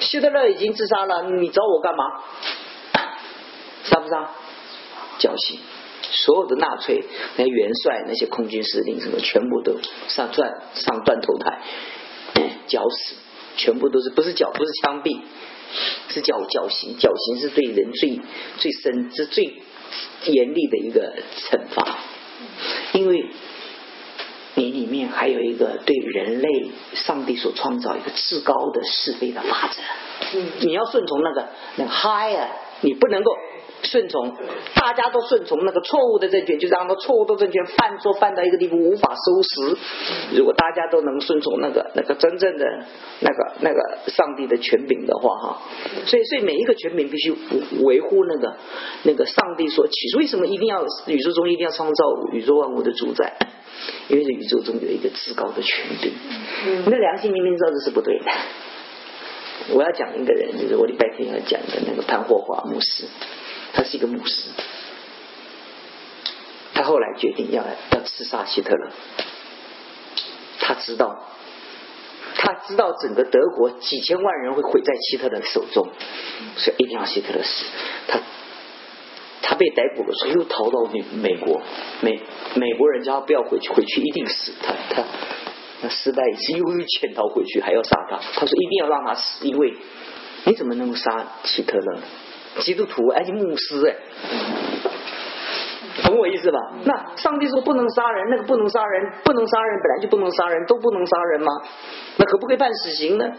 希特勒已经自杀了，你找我干嘛？杀不杀？绞刑，所有的纳粹那些元帅、那些空军司令什么，全部都上断上断头台，绞死，全部都是不是绞不是枪毙，是绞绞刑，绞刑是对人最最深是最严厉的一个惩罚，因为你里面还有一个对人类上帝所创造一个至高的是非的法则，嗯，你要顺从那个那个 higher，你不能够顺从，大家都顺从那个错误的政权，就让他错误的政权犯错犯到一个地步无法收拾。如果大家都能顺从那个那个真正的那个那个上帝的权柄的话，哈，所以所以每一个权柄必须维护那个那个上帝所起。为什么一定要宇宙中一定要创造宇宙万物的主宰？因为这宇宙中有一个至高的权柄。你的良心明明知道这是不对的。我要讲一个人，就是我礼拜天要讲的那个潘霍华牧师，他是一个牧师，他后来决定要要刺杀希特勒，他知道，他知道整个德国几千万人会毁在希特勒手中，所以一定要希特勒死。他他被逮捕的时候又逃到美美国，美美国人叫他不要回去，回去一定死。他他那失败一次，又又潜逃回去，还要杀他。他说一定要让他死，因为你怎么能够杀希特勒呢？基督徒而且牧师哎，懂我意思吧？那上帝说不能杀人，那个不能杀人，不能杀人，本来就不能杀人，都不能杀人吗？那可不可以判死刑呢？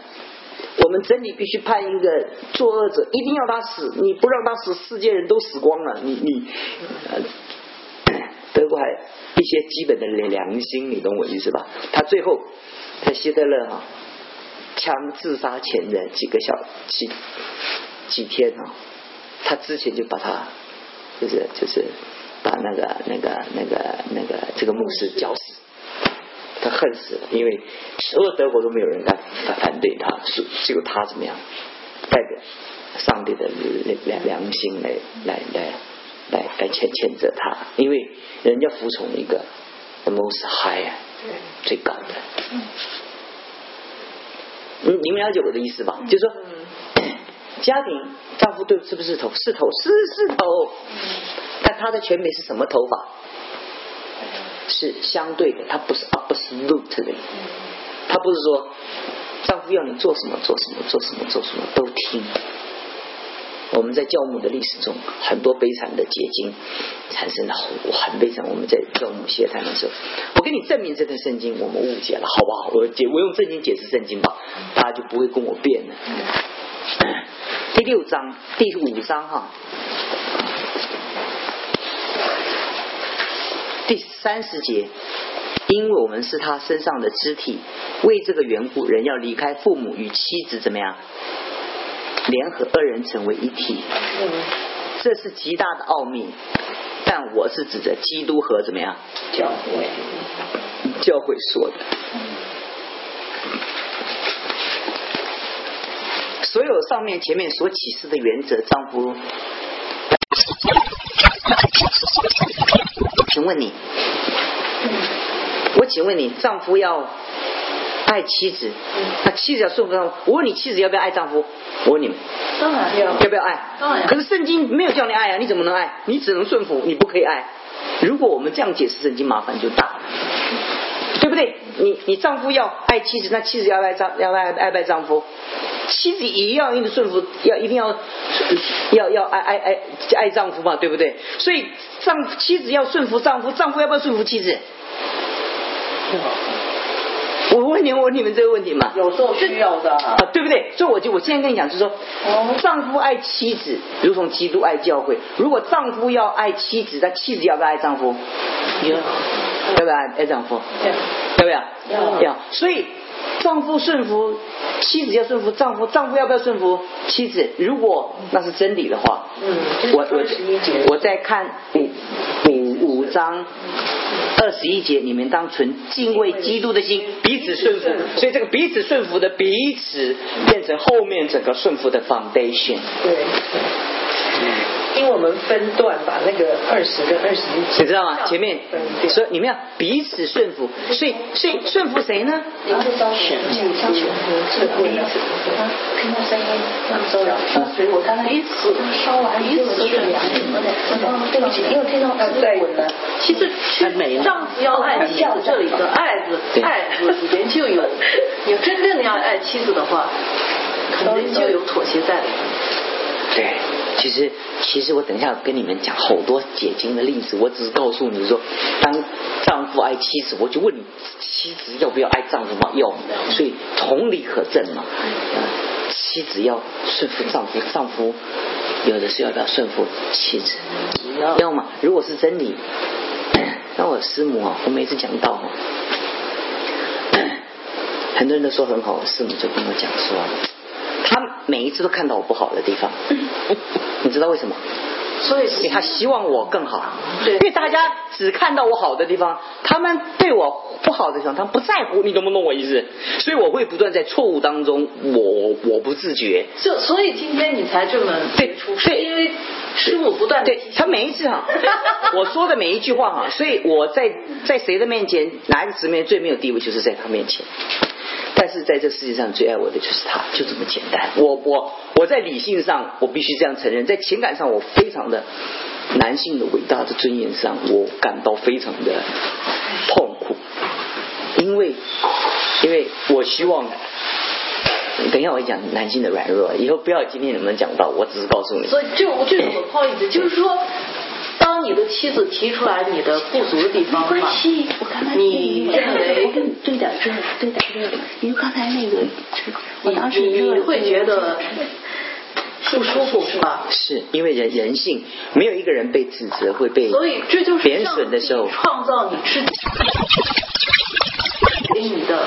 我们真理必须判一个作恶者，一定要他死，你不让他死，世界人都死光了。你你，呃，德国还一些基本的良心，你懂我意思吧？他最后，他希特勒哈、枪自杀前的几个小几几天啊，他之前就把他就是就是把那个那个那个那个这个牧师绞死。他恨死了，因为所有德国都没有人敢反反对他，是只有他怎么样，代表上帝的良良心来来来来来谴谴责他，因为人家服从一个 the most high 啊最高的。嗯，你们了解我的意思吧？就是说，家庭丈夫对是不是头？是头，是是头，但他的权柄是什么头发？是相对的，他不是 absolute 的，他不是说丈夫要你做什么做什么做什么做什么都听。我们在教母的历史中，很多悲惨的结晶产生了我很悲惨。我们在教母协谈的时候，我给你证明这段圣经我们误解了，好不好？我解我用圣经解释圣经吧，大家就不会跟我辩了。第六章第五章哈。第三十节，因为我们是他身上的肢体，为这个缘故，人要离开父母与妻子怎么样，联合二人成为一体。这是极大的奥秘，但我是指着基督和怎么样教会，教会说的。所有上面前面所启示的原则，丈夫。请问你，我请问你，丈夫要爱妻子，那妻子要顺服丈夫。我问你，妻子要不要爱丈夫？我问你们，当然要，要不要爱？当然要可是圣经没有叫你爱啊，你怎么能爱？你只能顺服，你不可以爱。如果我们这样解释圣经，麻烦就大了，对对不对？你你丈夫要爱妻子，那妻子要爱丈要爱爱爱丈夫？妻子也要一定顺服，要一定要要要爱爱爱爱丈夫嘛，对不对？所以丈妻子要顺服丈夫，丈夫要不要顺服妻子？我问你，我问你们这个问题嘛？有时候需要的啊，对不对？所以我就我现在跟你讲，就是说，丈夫爱妻子，如同基督爱教会。如果丈夫要爱妻子，那妻子要不要爱丈夫？要，对不对？爱丈夫，对对不对？要要。所以丈夫顺服妻子要顺服丈夫，丈夫要不要顺服妻子？如果那是真理的话，嗯，我我我在看五五五章。二十一节，你们当存敬畏基督的心，彼此顺服。所以这个彼此顺服的彼此，变成后面整个顺服的 foundation。对，因为我们分段把那个二十跟二十一节，你知道吗？前面说你们要彼此顺服，所以所以顺服谁呢？你可以招选，你挑选是彼此。听到声音，那收了。所以我刚才一次烧完，彼此顺服。对不起，因为听到在滚了。其实丈夫要爱妻子，这里的爱字爱字里边就有，你真正的要爱妻子的话，肯定就有妥协在里面。对，其实其实我等一下跟你们讲好多解经的例子，我只是告诉你说，当丈夫爱妻子，我就问你，妻子要不要爱丈夫嘛？要，所以同理可证嘛。妻子要顺服丈夫，丈夫有的是要不要顺服妻子？要嘛？如果是真理，那我师母啊，我每次讲到哈，很多人都说很好，师母就跟我讲说。他每一次都看到我不好的地方，你知道为什么？所以，他希望我更好。对，因为大家只看到我好的地方，他们对我不好的地方，他们不在乎。你懂不懂我意思？所以我会不断在错误当中，我我不自觉。就所以今天你才这么对，是因为师傅不断对他每一次哈，我说的每一句话哈，所以我在在谁的面前，哪一个姊妹最没有地位，就是在他面前。但是在这世界上最爱我的就是他，就这么简单。我我我在理性上我必须这样承认，在情感上我非常的男性的伟大的尊严上，我感到非常的痛苦，因为因为我希望，等一下我讲男性的软弱，以后不要今天能不能讲到，我只是告诉你。所以就就有个 point，就是说。当你的妻子提出来你的不足的地方，没关系，我刚才你认为我跟你对点这，对点这，因为刚才那个，你你会觉得不舒服是吧？是因为人人性，没有一个人被指责会被所以这就是贬损的时候，创造你自己给你的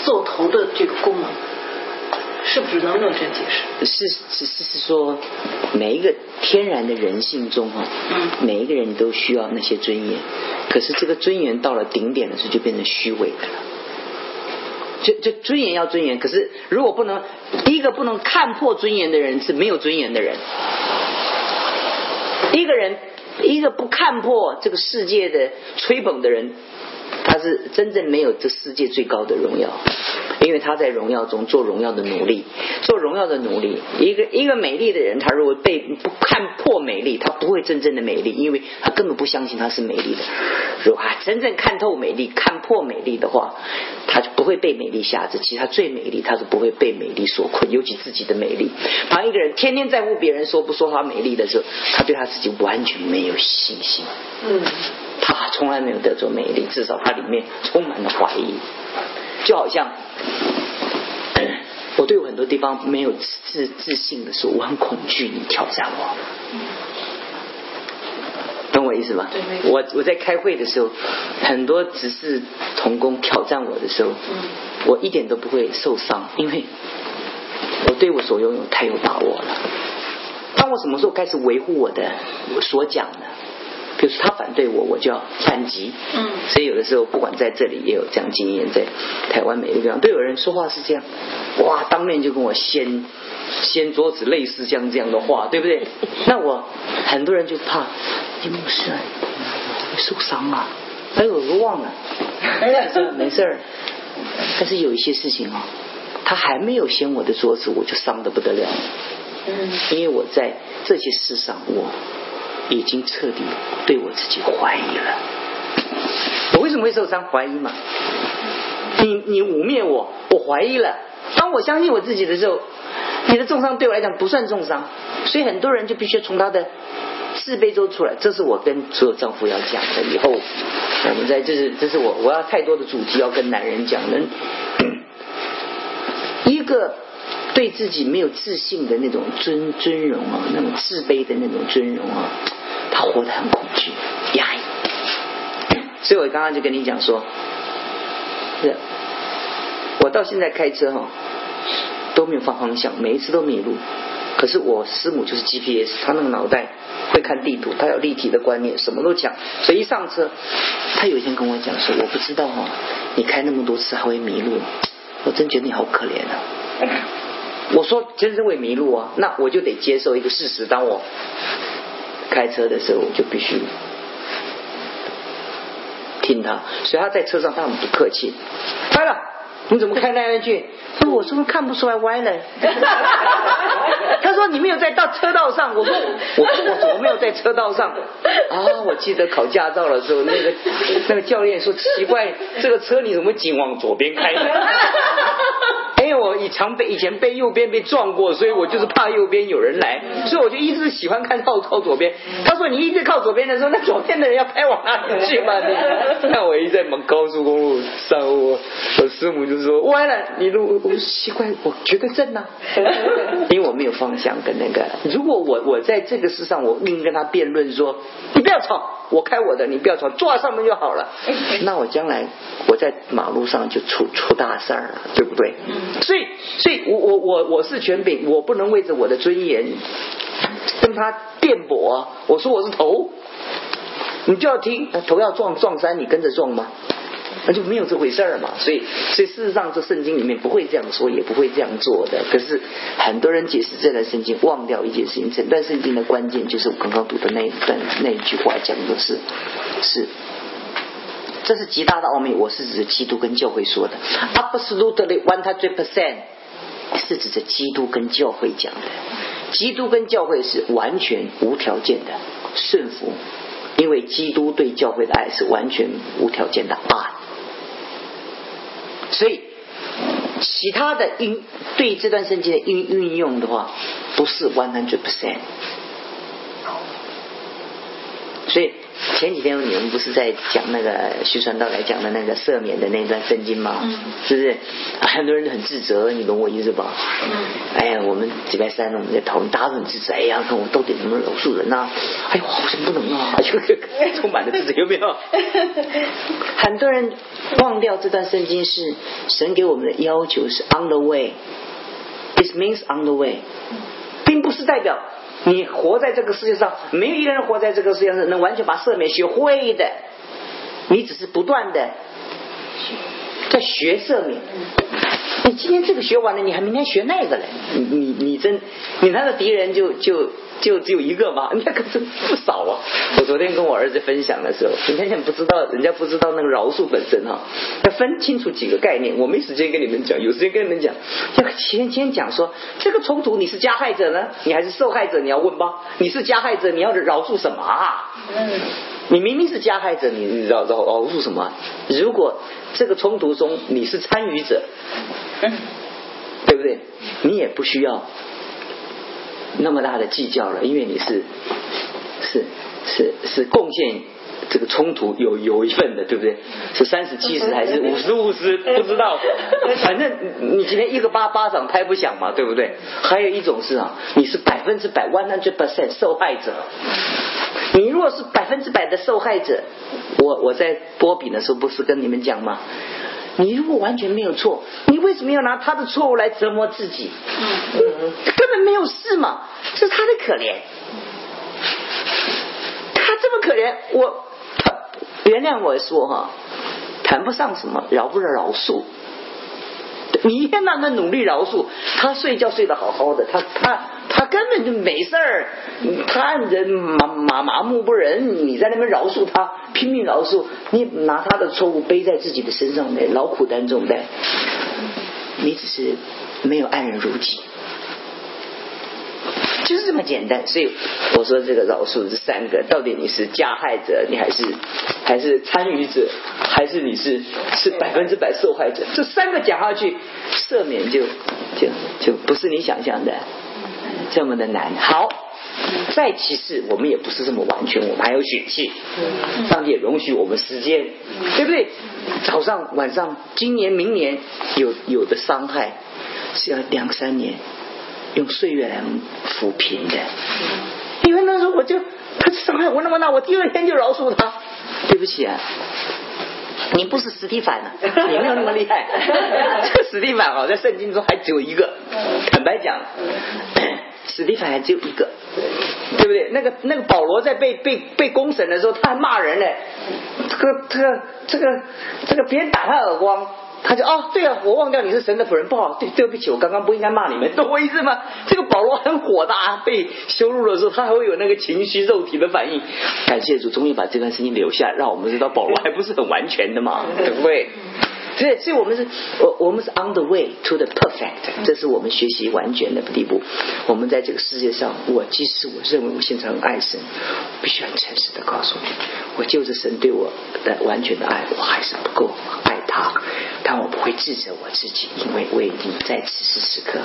做头的这个功能。是不是能不能这样解释？是是是是说，每一个天然的人性中哈，每一个人都需要那些尊严，可是这个尊严到了顶点的时候就变成虚伪的了。就就尊严要尊严，可是如果不能第一个不能看破尊严的人是没有尊严的人。一个人一个不看破这个世界的吹捧的人。他是真正没有这世界最高的荣耀，因为他在荣耀中做荣耀的努力，做荣耀的努力。一个一个美丽的人，他如果被不看破美丽，他不会真正的美丽，因为他根本不相信他是美丽的。如果真正看透美丽、看破美丽的话，他就不会被美丽吓着。其实他最美丽，他是不会被美丽所困，尤其自己的美丽。当一个人天天在乎别人说不说他美丽的时候，他对他自己完全没有信心。嗯。他从来没有得着美丽，至少他里面充满了怀疑，就好像 我对我很多地方没有自自信的时候，我很恐惧你挑战我，懂我意思吗？我我在开会的时候，很多只是童工挑战我的时候，我一点都不会受伤，因为我对我所拥有太有把握了。当我什么时候开始维护我的我所讲的？就是他反对我，我就要反击。嗯，所以有的时候，不管在这里也有这样经验，在台湾每一个地方都有人说话是这样，哇，当面就跟我掀掀桌子，类似像这样的话，对不对？那我很多人就怕，你没事，受伤啊。哎呦，我都忘了，没事儿。但是有一些事情啊，他还没有掀我的桌子，我就伤的不得了。嗯，因为我在这些事上，我。已经彻底对我自己怀疑了。我为什么会受伤？怀疑嘛。你你污蔑我，我怀疑了。当我相信我自己的时候，你的重伤对我来讲不算重伤。所以很多人就必须从他的自卑中出来。这是我跟所有丈夫要讲的。以后我们在这是这是我我要太多的主题要跟男人讲的。一个对自己没有自信的那种尊尊荣啊，那种自卑的那种尊荣啊，他活得很恐惧、压抑。所以我刚刚就跟你讲说，是，我到现在开车哈都没有放方向，每一次都迷路。可是我师母就是 GPS，他那个脑袋会看地图，他有立体的观念，什么都讲。所以一上车，他有一天跟我讲说：“我不知道哈，你开那么多次还会迷路。”我真觉得你好可怜啊！我说真是会迷路啊，那我就得接受一个事实：当我开车的时候，我就必须听他。所以他在车上他很不客气，开了，你怎么开来来去？他说我是不是看不出来歪了？他说你没有在到车道上。我说我我怎么没有在车道上？啊，我记得考驾照的时候，那个那个教练说奇怪，这个车你怎么紧往左边开？因为我以常被以前被右边被撞过，所以我就是怕右边有人来，所以我就一直喜欢看靠靠左边。他说你一直靠左边的时候，那左边的人要开往哪里去嘛？你看我一直在猛高速公路上，我我师母就说歪了，你路我奇怪，我觉得正呐，因为我没有方向跟那个。如果我我在这个世上，我硬跟他辩论说，你不要吵。我开我的，你不要吵，坐在上面就好了。那我将来我在马路上就出出大事儿了，对不对？所以，所以我我我我是权柄，我不能为着我的尊严跟他辩驳。我说我是头，你就要听，头要撞撞山，你跟着撞吗？那就没有这回事儿嘛，所以所以事实上这圣经里面不会这样说，也不会这样做的。可是很多人解释这段圣经，忘掉一件事情，整段圣经的关键就是我刚刚读的那一段那一句话，讲的是是，这是极大的奥秘。我是指基督跟教会说的，absolutely one hundred percent，是指着基督跟教会讲的。基督跟教会是完全无条件的顺服，因为基督对教会的爱是完全无条件的爱。所以，其他的应对这段圣经的运运用的话，不是 one hundred percent。所以前几天你们不是在讲那个徐传道来讲的那个赦免的那段圣经吗？是不是？很多人很自责，你懂我意思吧？哎呀，我们礼拜三我们在讨论，大家都很自责。哎呀，看我到底能不能饶恕人呐？哎呦，好像不能啊，就充满了自责，有没有？很多人忘掉这段圣经是神给我们的要求是 on the way，it means on the way，并不是代表。你活在这个世界上，没有一个人活在这个世界上能完全把赦免学会的。你只是不断的在学赦免。你今天这个学完了，你还明天学那个嘞？你你你真，你那个敌人就就。就只有一个吗？那可是不少啊！我昨天跟我儿子分享的时候，你看见不知道，人家不知道那个饶恕本身哈，要分清楚几个概念。我没时间跟你们讲，有时间跟你们讲。要先先讲说，这个冲突你是加害者呢，你还是受害者？你要问吧。你是加害者，你要饶恕什么啊？嗯，你明明是加害者，你饶饶饶恕什么？如果这个冲突中你是参与者，嗯，对不对？你也不需要。那么大的计较了，因为你是是是是贡献这个冲突有有一份的，对不对？是三十七十还是五十五十？不知道，反正你今天一个巴巴掌拍不响嘛，对不对？还有一种是啊，你是百分之百 one hundred percent 受害者。你如果是百分之百的受害者，我我在波比的时候不是跟你们讲吗？你如果完全没有错，你为什么要拿他的错误来折磨自己？嗯，根本没有事嘛，是他的可怜。他这么可怜，我他原谅我说哈，谈不上什么饶不饶饶恕。你一天到晚努力饶恕，他睡觉睡得好好的，他他他根本就没事儿，他人麻麻麻木不仁，你在那边饶恕他，拼命饶恕，你拿他的错误背在自己的身上的劳苦担重担，你只是没有爱人如己。就是这么简单。所以我说这个饶恕这三个，到底你是加害者，你还是还是参与者，还是你是是百分之百受害者？这三个讲下去，赦免就就就不是你想象的这么的难。好。再其次，我们也不是这么完全，我们还有血气。上帝也容许我们时间，对不对？早上、晚上，今年、明年有有的伤害是要两三年用岁月来抚平的。因为那时候我就他伤害我那么大，我第二天就饶恕他。对不起啊，你不是史蒂凡啊，你没有那么厉害。这 个史蒂凡啊，在圣经中还只有一个。坦白讲。史蒂芬还只有一个，对不对？那个那个保罗在被被被公审的时候，他还骂人呢。这个这个这个这个别人打他耳光，他就哦，对啊，我忘掉你是神的仆人，不好，对对不起，我刚刚不应该骂你们，懂我意思吗？这个保罗很火大，被羞辱的时候，他还会有那个情绪肉体的反应。感谢主，终于把这段事情留下，让我们知道保罗还不是很完全的嘛，对不对？所以，所以我们是，我我们是 on the way to the perfect，这是我们学习完全的地步。我们在这个世界上，我即使我认为我现在很爱神，必须很诚实的告诉你，我就是神对我的完全的爱，我还是不够爱他。但我不会自责我自己，因为我已经在此时此刻，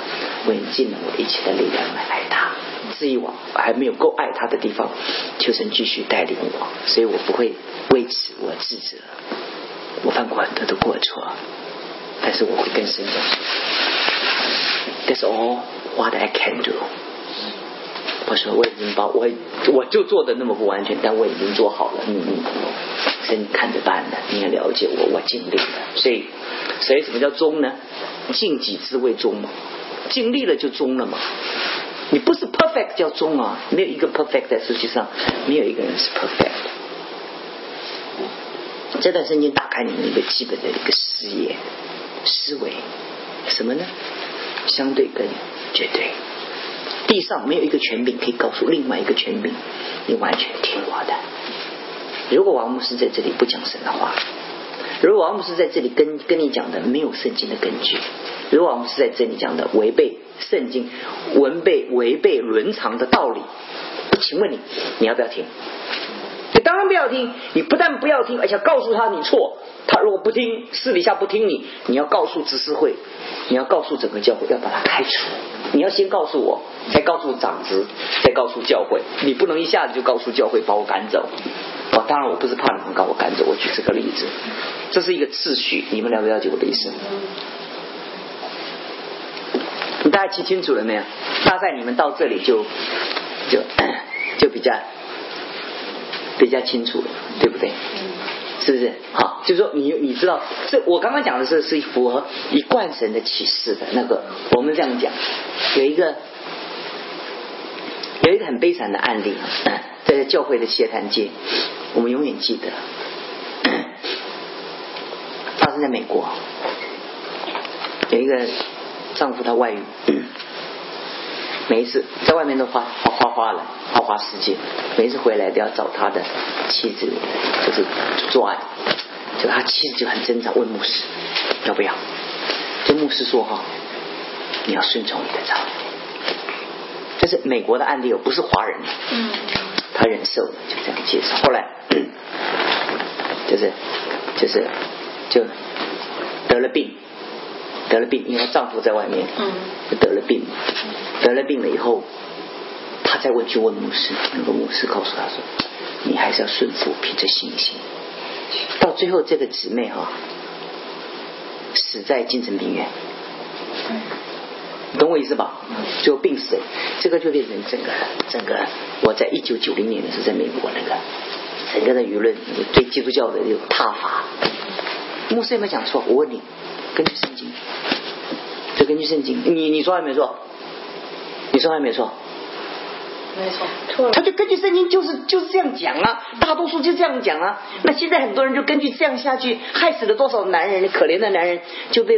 我已经尽了我一切的力量来爱他。至于我还没有够爱他的地方，求神继续带领我，所以我不会为此我自责。我犯过很多的过错，但是我会更深的。That's all what I can do。我说我已经把我我就做的那么不完全，但我已经做好了。嗯嗯，所以你看着办的，你也了解我，我尽力了。所以，所以什么叫忠呢？尽己之谓忠嘛，尽力了就忠了嘛。你不是 perfect 叫忠啊，没有一个 perfect 在世界上，没有一个人是 perfect。这段圣经打开你们一个基本的一个视野、思维，什么呢？相对跟绝对。地上没有一个权柄可以告诉另外一个权柄，你完全听我的。如果王牧师在这里不讲神的话，如果王牧师在这里跟跟你讲的没有圣经的根据，如果王牧师在这里讲的违背圣经、违背违背伦常的道理，请问你，你要不要听？当然不要听，你不但不要听，而且告诉他你错。他如果不听，私底下不听你，你要告诉执事会，你要告诉整个教会，要把他开除。你要先告诉我，再告诉长子，再告诉教会。你不能一下子就告诉教会把我赶走。哦，当然我不是怕你们把我赶走。我举这个例子，这是一个秩序，你们了不了解我的意思？你大家记清楚了没有？大概你们到这里就就就比较。比较清楚了，对不对？是不是？好，就是说你你知道，这我刚刚讲的是是符合一贯神的启示的那个。我们这样讲，有一个有一个很悲惨的案例，在教会的谢坛街，我们永远记得，发生在美国，有一个丈夫他外遇。每一次在外面都花花花花了，花花世界。每一次回来都要找他的妻子，就是做爱。就他妻子就很挣扎，问牧师要不要。就牧师说哈，你要顺从你的丈夫。这是美国的案例，哦，不是华人。嗯。他忍受，就这样介绍。后来就是就是就得了病。得了病，因为她丈夫在外面，就得了病。得了病了以后，她再问去问牧师，那个牧师告诉她说：“你还是要顺服，凭着信心。”到最后，这个姊妹哈死在精神病院，懂我意思吧？最后病死，这个就变成整个整个。我在一九九零年的时候，在美国那个整个的舆论对基督教的有挞伐。牧师有没有讲错？我问你。根据圣经，这根据圣经，你你说还没错？你说还没错？没错，错了。他就根据圣经，就是就是这样讲啊，大多数就这样讲啊。那现在很多人就根据这样下去，害死了多少男人？可怜的男人就被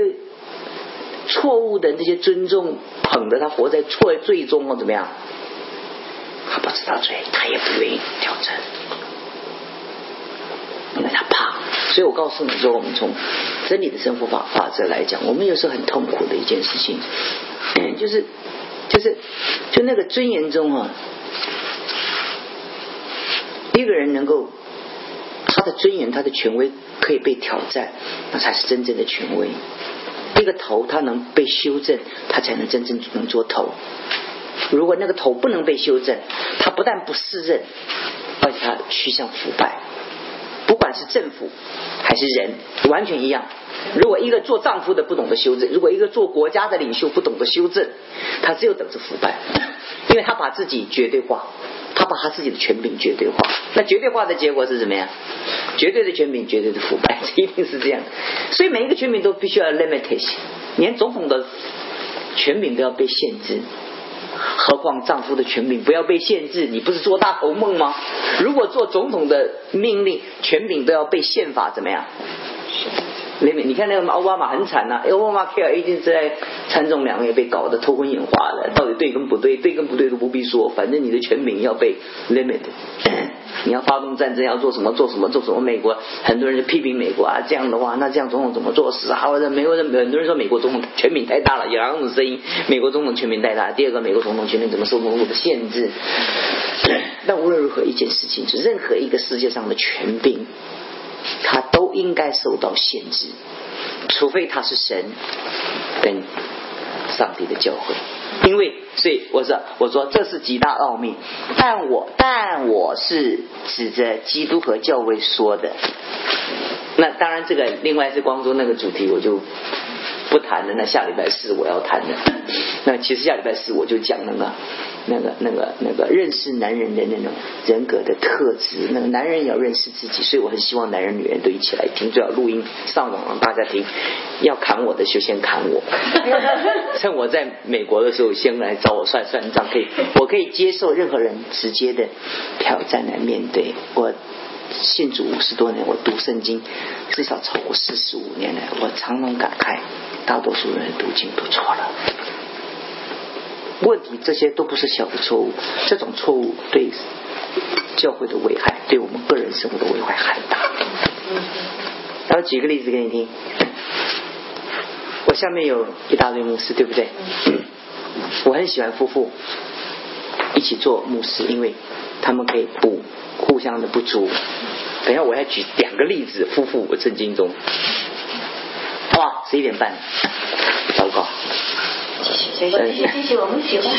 错误的这些尊重捧着他活在错最终哦，怎么样？他不知道罪，他也不愿意调整，因为他怕。所以我告诉你说，我们从真理的生活法法则来讲，我们有时候很痛苦的一件事情，就是就是就那个尊严中啊，一个人能够他的尊严、他的权威可以被挑战，那才是真正的权威。一个头，他能被修正，他才能真正能做头。如果那个头不能被修正，他不但不适任，而且他趋向腐败。不管是政府还是人，完全一样。如果一个做丈夫的不懂得修正，如果一个做国家的领袖不懂得修正，他只有等着腐败，因为他把自己绝对化，他把他自己的权柄绝对化。那绝对化的结果是什么呀？绝对的权柄，绝对的腐败，一定是这样。所以每一个权柄都必须要 limitation，连总统的权柄都要被限制。何况丈夫的权柄不要被限制？你不是做大头梦吗？如果做总统的命令，权柄都要被宪法怎么样？你你看那个奥巴马很惨呐，奥巴马 care 一定是在参众两院被搞得头昏眼花了，到底对跟不对？对跟不对都不必说，反正你的权柄要被 limit。你要发动战争，要做什么？做什么？做什么？美国很多人就批评美国啊，这样的话，那这样总统怎么做事啊？或者美国人很多人说美国总统权柄太大了，有两种声音：美国总统权柄太大。第二个，美国总统权柄怎么受某某的限制？但无论如何，一件事情是，任何一个世界上的权柄。他都应该受到限制，除非他是神跟上帝的教诲。因为，所以我说，我说这是极大奥秘。但我但我是指着基督和教会说的。那当然，这个另外是光说那个主题，我就不谈了。那下礼拜四我要谈的。那其实下礼拜四我就讲那个。那个、那个、那个认识男人的那种人格的特质，那个男人也要认识自己，所以我很希望男人、女人都一起来听，最好录音上网让大家听。要砍我的就先砍我，趁我在美国的时候先来找我算算账，可以，我可以接受任何人直接的挑战来面对。我信主五十多年，我读圣经至少超过四十五年了，我常常感慨，大多数人读经都错了。问题这些都不是小的错误，这种错误对教会的危害，对我们个人生活的危害很大。然后举个例子给你听，我下面有一大堆牧师，对不对？我很喜欢夫妇一起做牧师，因为他们可以补互相的不足。等下我要举两个例子，夫妇我圣经中，哇，十一点半，糟糕。谢谢谢谢，我们喜欢。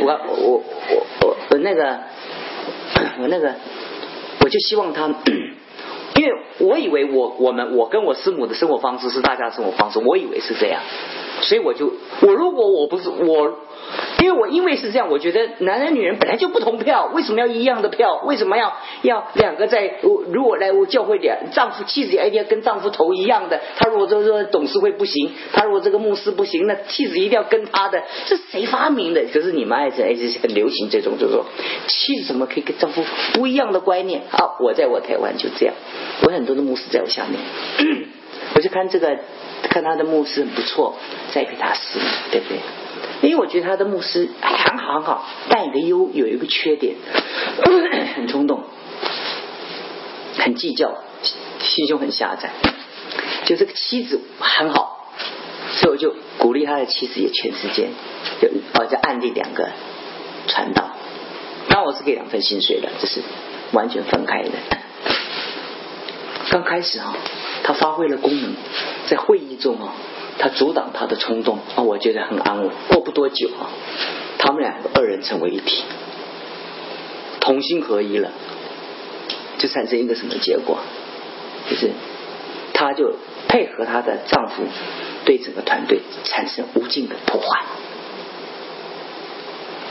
我我我我我那个 我那个，我就希望他，因为我以为我我们我跟我师母的生活方式是大家的生活方式，我以为是这样，所以我就我如果我不是我。因为我因为是这样，我觉得男人女人本来就不同票，为什么要一样的票？为什么要要两个在？如果来我教会点，丈夫妻子一定要跟丈夫头一样的。他如果说说董事会不行，他如果这个牧师不行，那妻子一定要跟他的。这谁发明的？可是你们爱这爱这很流行这种，就是说妻子怎么可以跟丈夫不一样的观念？啊，我在我台湾就这样，我很多的牧师在我下面，我就看这个，看他的牧师很不错，再给他试，对不对？因为我觉得他的牧师很好很好，但有个优有一个缺点，很冲动，很计较，心胸很狭窄。就这个妻子很好，所以我就鼓励他的妻子也全时间，就哦就暗地两个传道。那我是给两份薪水的，这是完全分开的。刚开始啊，他发挥了功能，在会议中啊。他阻挡他的冲动啊，我觉得很安稳。过不多久啊，他们两个二人成为一体，同心合一了，就产生一个什么结果？就是她就配合她的丈夫，对整个团队产生无尽的破坏。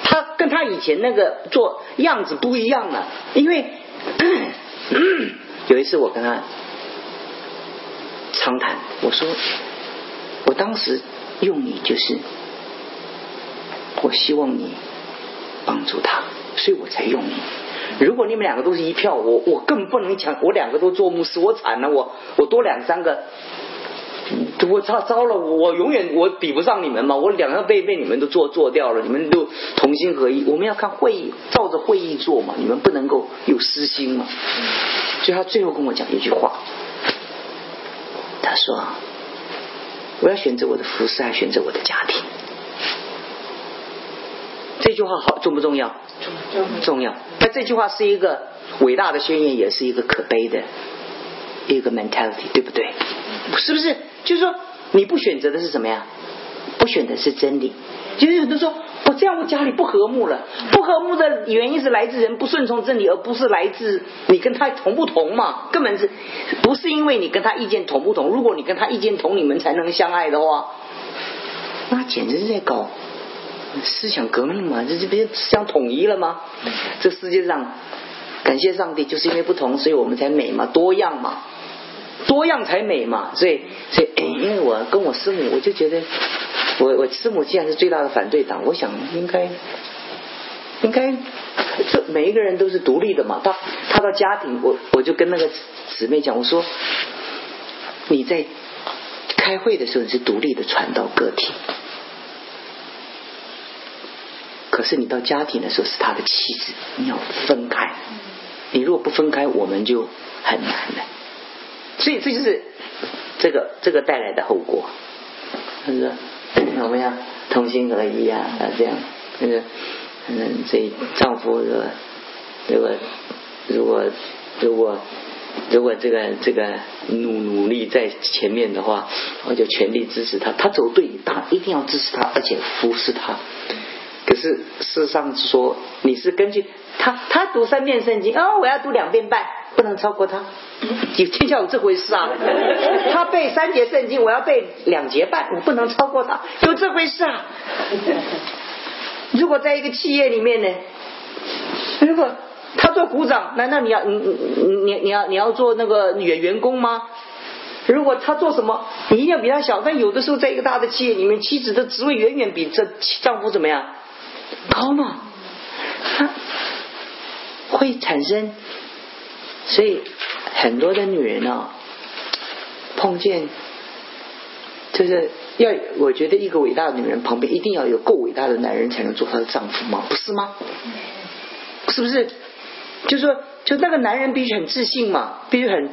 她跟她以前那个做样子不一样了，因为 有一次我跟她长谈，我说。我当时用你就是，我希望你帮助他，所以我才用你。如果你们两个都是一票，我我更不能抢，我两个都做牧师，我惨了，我我多两三个，我操糟了，我永远我比不上你们嘛，我两个被被你们都做做掉了，你们都同心合一，我们要看会议，照着会议做嘛，你们不能够有私心嘛。所以他最后跟我讲一句话，他说。我要选择我的服饰，还选择我的家庭。这句话好重不重要？重要。那这句话是一个伟大的宣言，也是一个可悲的一个 mentality，对不对？是不是？就是说，你不选择的是什么呀？不选的是真理。就是有人说，我这样我家里不和睦了。不和睦的原因是来自人不顺从真理，而不是来自你跟他同不同嘛？根本是不是因为你跟他意见同不同？如果你跟他意见同，你们才能相爱的话，那简直是在搞思想革命嘛？这这不是思想统一了吗？这世界上，感谢上帝，就是因为不同，所以我们才美嘛，多样嘛，多样才美嘛。所以，所以，因为我跟我师母，我就觉得。我我师母既然是最大的反对党，我想应该应该这每一个人都是独立的嘛。他他到家庭，我我就跟那个姊妹讲，我说你在开会的时候你是独立的传道个体，可是你到家庭的时候是他的妻子，你要分开。你如果不分开，我们就很难了。所以这就是这个这个带来的后果，是不是？我们要？同心合一啊，啊，这样，那个，嗯，所以丈夫如果如果如果如果如果这个这个努努力在前面的话，我就全力支持他。他走对，他一定要支持他，而且服侍他。可是事实上说，你是根据他，他读三遍圣经哦，我要读两遍半，不能超过他。有天下有这回事啊！他背三节圣经，我要背两节半，我不能超过他，有这回事啊！如果在一个企业里面呢，如果他做股长，难道你要你你你你要你要做那个员员工吗？如果他做什么，你一定要比他小。但有的时候，在一个大的企业里面，妻子的职位远远比这丈夫怎么样高嘛？他会产生，所以。很多的女人啊，碰见就是要，我觉得一个伟大的女人旁边一定要有够伟大的男人才能做她的丈夫吗？不是吗？是不是？就说，就那个男人必须很自信嘛，必须很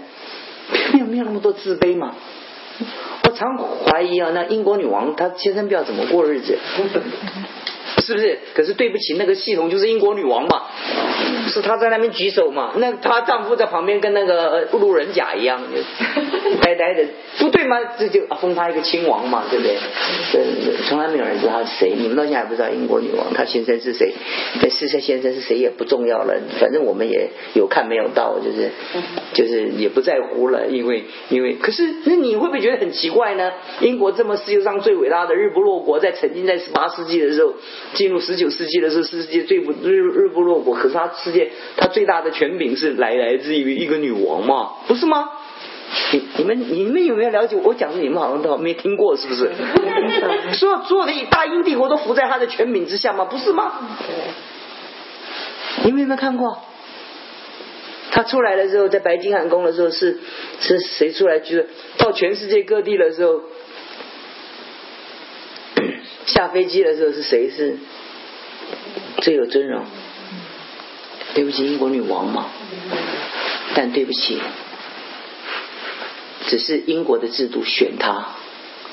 没有没有那么多自卑嘛。我常怀疑啊，那英国女王她先生不知道怎么过日子。是不是？可是对不起，那个系统就是英国女王嘛，是她在那边举手嘛，那她丈夫在旁边跟那个路人甲一样，呆呆的，不对吗？这就封她一个亲王嘛，对不对？从来没有人知道她是谁，你们到现在还不知道英国女王她先生是谁？那事实先生是谁也不重要了，反正我们也有看没有到，就是就是也不在乎了，因为因为可是那你会不会觉得很奇怪呢？英国这么世界上最伟大的日不落国，在曾经在十八世纪的时候。进入十九世纪的时候，世界最不日日不落国。可是他世界他最大的权柄是来来自于一个女王嘛，不是吗？你你们你们有没有了解？我讲的你们好像都没听过，是不是？所有所有的大英帝国都伏在他的权柄之下吗？不是吗？你们有没有看过？他出来的时候，在白金汉宫的时候，是是谁出来？就是到全世界各地的时候。下飞机的时候是谁是最有尊荣？对不起，英国女王嘛。但对不起，只是英国的制度选他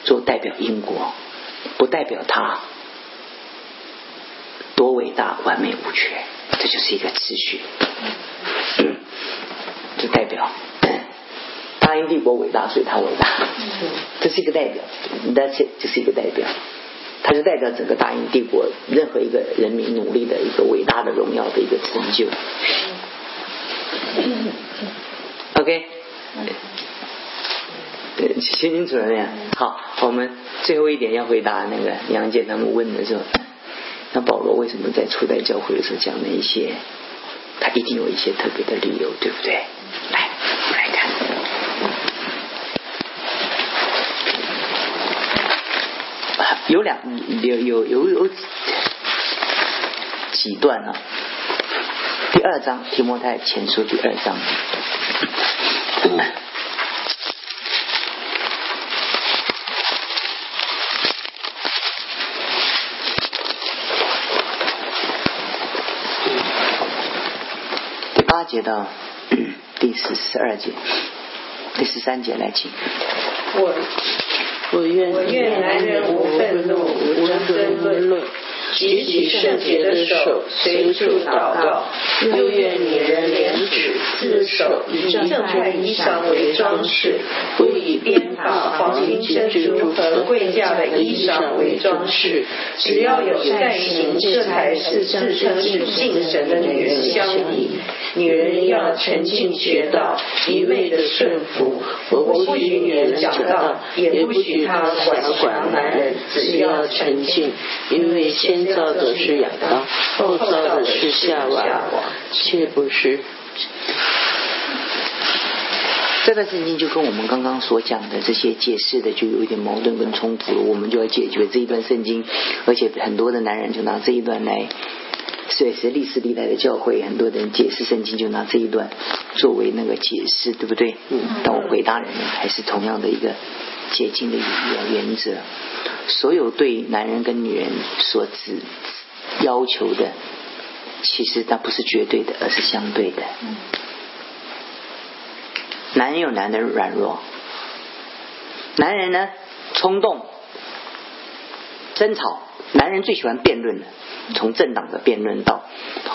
做代表英国，不代表他多伟大、完美无缺。这就是一个秩序，就代表大英帝国伟大，所以他伟大。这是一个代表，That's it，这是一个代表。它是代表整个大英帝国任何一个人民努力的一个伟大的荣耀的一个成就。OK，对，清清楚了没有？好，我们最后一点要回答那个杨姐他们问的时候，那保罗为什么在初代教会的时候讲那一些？他一定有一些特别的理由，对不对？来看。有两有有有有几段啊？第二章提摩太前书第二章，八节到第十十二节，第十三节来请。我。我愿男人无愤怒，无争论，举起圣洁的手，随处祷告。又愿女人连指自首，以正派衣裳为装饰，不以编发黄金珍珠和贵价的衣裳为装饰。只要有善行，这才是自称是敬神的女人相宜。女人要沉静学道，一味的顺服。我不许女人讲道，也不许她管管男人。只要沉静，因为先造的是亚当，后造的是夏娃，却不是。这段圣经就跟我们刚刚所讲的这些解释的就有一点矛盾跟冲突了，我们就要解决这一段圣经，而且很多的男人就拿这一段来。所以是历史历代的教会，很多人解释圣经就拿这一段作为那个解释，对不对？嗯。但我回答人呢，还是同样的一个解经的原原则。所有对男人跟女人所指要求的，其实它不是绝对的，而是相对的。男人有男的软弱，男人呢冲动、争吵，男人最喜欢辩论了。从政党的辩论到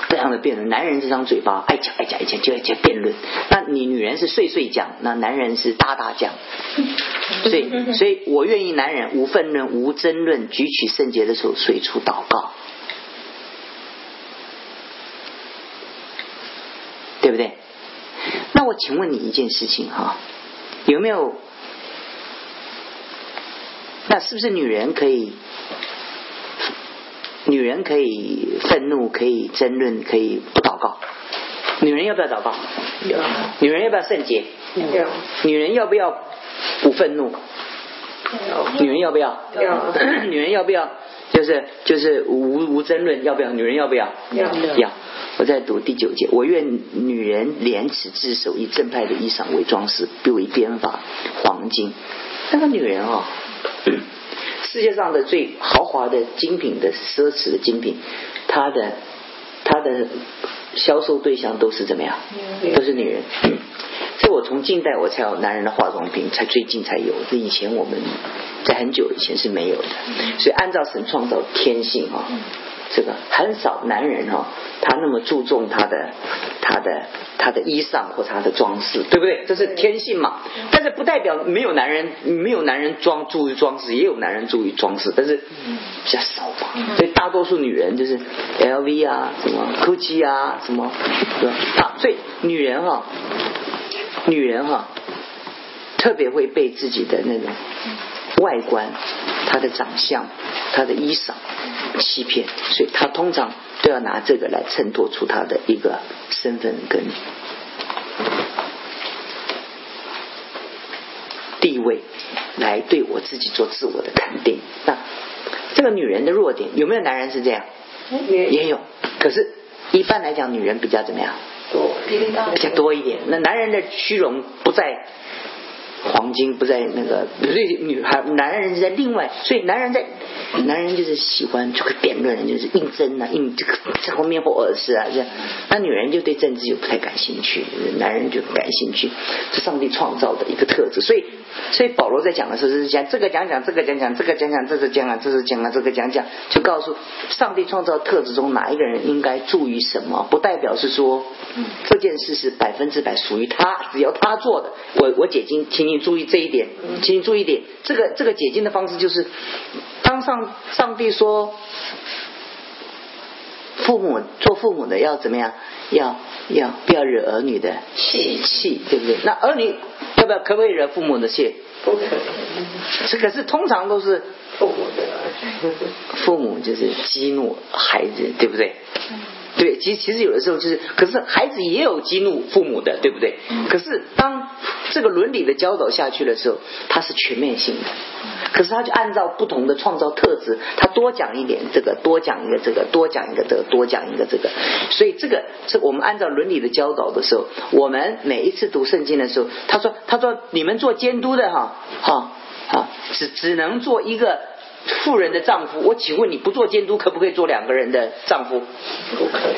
各样的辩论，男人这张嘴巴爱讲爱讲爱讲就爱讲辩论，那你女人是碎碎讲，那男人是大大讲。所以，所以我愿意男人无愤论无争论，举起圣洁的手随处祷告，对不对？那我请问你一件事情哈，有没有？那是不是女人可以？女人可以愤怒，可以争论，可以不祷告。女人要不要祷告？要。女人要不要圣洁？要。女人要不要不愤怒？要。女人要不要？要。女人要不要？就是就是无无争论，要不要？女人要不要？要。要。我在读第九节，我愿女人廉耻自守，以正派的衣裳为装饰，不为编发黄金。那个女人哦。世界上的最豪华的精品的奢侈的精品，它的它的销售对象都是怎么样？都是女人。所以我从近代我才有男人的化妆品，才最近才有。这以前我们在很久以前是没有的。所以按照神创造天性啊。这个很少男人哈，他那么注重他的他的他的衣裳或他的装饰，对不对？这是天性嘛。但是不代表没有男人没有男人装注意装饰，也有男人注意装饰，但是比较少嘛。所以大多数女人就是 LV 啊，什么 GUCCI 啊，什么对吧？啊，所以女人哈，女人哈，特别会被自己的那种外观、她的长相、他的衣裳。欺骗，所以他通常都要拿这个来衬托出他的一个身份跟地位，来对我自己做自我的肯定。那这个女人的弱点有没有男人是这样？也有，可是一般来讲，女人比较怎么样？多，比较多一点。那男人的虚荣不在。黄金不在那个，所以女孩、男人是在另外，所以男人在，男人就是喜欢这个辩论，就是应征啊，应这个这后面或耳饰啊这样。那女人就对政治就不太感兴趣，男人就感兴趣，是上帝创造的一个特质。所以，所以保罗在讲的时候是讲这个讲讲，这个讲讲，这个讲讲，这是讲啊，这是讲啊，这个讲讲，就告诉上帝创造特质中哪一个人应该注意什么，不代表是说这件事是百分之百属于他，只要他做的。我我解经，请你注意这一点，请你注意点，这个这个解经的方式就是，当上上帝说，父母做父母的要怎么样，要要不要惹儿女的气气，对不对？那儿女要不要可不可以惹父母的气？不可。这可是通常都是父母的，父母就是激怒孩子，对不对？对，其实其实有的时候就是，可是孩子也有激怒父母的，对不对？可是当这个伦理的教导下去的时候，它是全面性的。可是他就按照不同的创造特质，他多讲一点这个，多讲一个这个，多讲一个这个，多讲一个这个。所以这个是我们按照伦理的教导的时候，我们每一次读圣经的时候，他说他说你们做监督的哈，哈啊，只只能做一个。富人的丈夫，我请问你不做监督，可不可以做两个人的丈夫？不可以，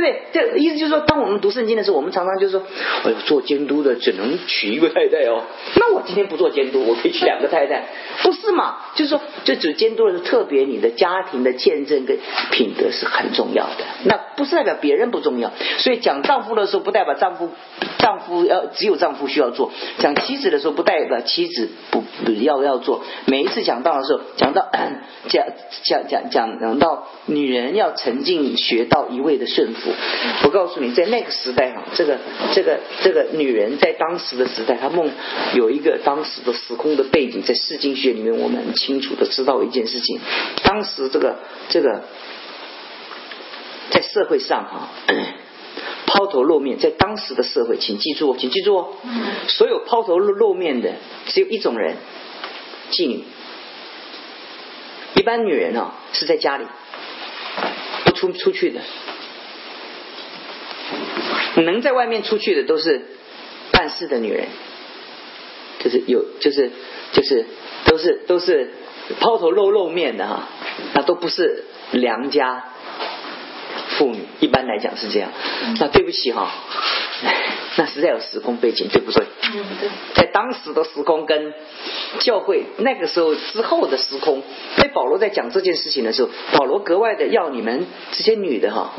对？这意思就是说，当我们读圣经的时候，我们常常就是说，哎呦，做监督的只能娶一个太太哦。那我今天不做监督，我可以娶两个太太，不是嘛？就是说，这只监督的是特别你的家庭的见证跟品德是很重要的。那不是代表别人不重要。所以讲丈夫的时候，不代表丈夫丈夫要只有丈夫需要做；讲妻子的时候，不代表妻子不不要要做。每一次讲到的时候，讲到 讲讲讲讲讲到女人要沉浸学到一味的顺服。我告诉你，在那个时代哈，这个这个这个女人在当时的时代，她梦有一个当时的时空的背景，在世经学里面，我们很清楚的知道一件事情：当时这个这个在社会上哈，抛头露面，在当时的社会，请记住，请记住哦，所有抛头露露面的只有一种人，妓女。一般女人啊是在家里不出出去的。能在外面出去的都是办事的女人，就是有，就是就是都是都是抛头露露面的哈，那都不是良家。妇女。一般来讲是这样。那对不起哈。那实在有时空背景，对不对？嗯，对。在当时的时空跟教会那个时候之后的时空，所以保罗在讲这件事情的时候，保罗格外的要你们这些女的哈，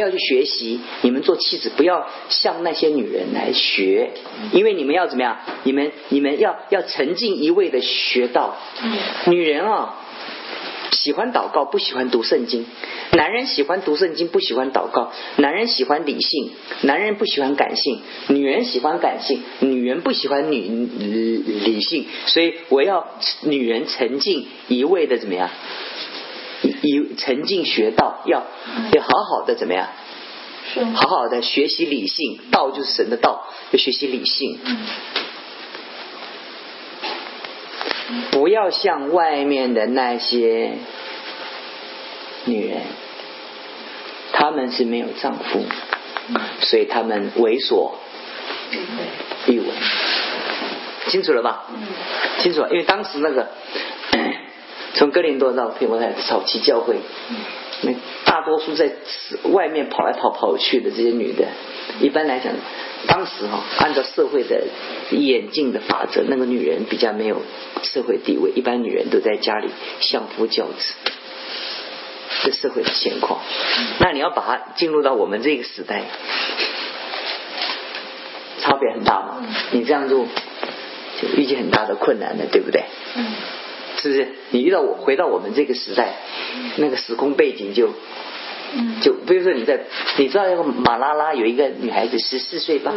要去学习，你们做妻子不要向那些女人来学，因为你们要怎么样？你们你们要要沉浸一味的学到，女人啊。喜欢祷告，不喜欢读圣经。男人喜欢读圣经，不喜欢祷告。男人喜欢理性，男人不喜欢感性。女人喜欢感性，女人不喜欢女理性。所以我要女人沉浸一味的怎么样？一沉浸学道，要要好好的怎么样？好好的学习理性，道就是神的道，要学习理性。不要像外面的那些女人，她们是没有丈夫，所以她们猥琐欲为，清楚了吧？清楚，因为当时那个 从哥林多到佩摩太早期教会，那大多数在外面跑来跑跑去的这些女的，一般来讲。当时哈，按照社会的演进的法则，那个女人比较没有社会地位，一般女人都在家里相夫教子，这社会的现况。那你要把它进入到我们这个时代，差别很大嘛？你这样做就遇见很大的困难了，对不对？嗯是不是？你遇到我回到我们这个时代，那个时空背景就。就比如说你在，你知道那个马拉拉有一个女孩子十四岁吧，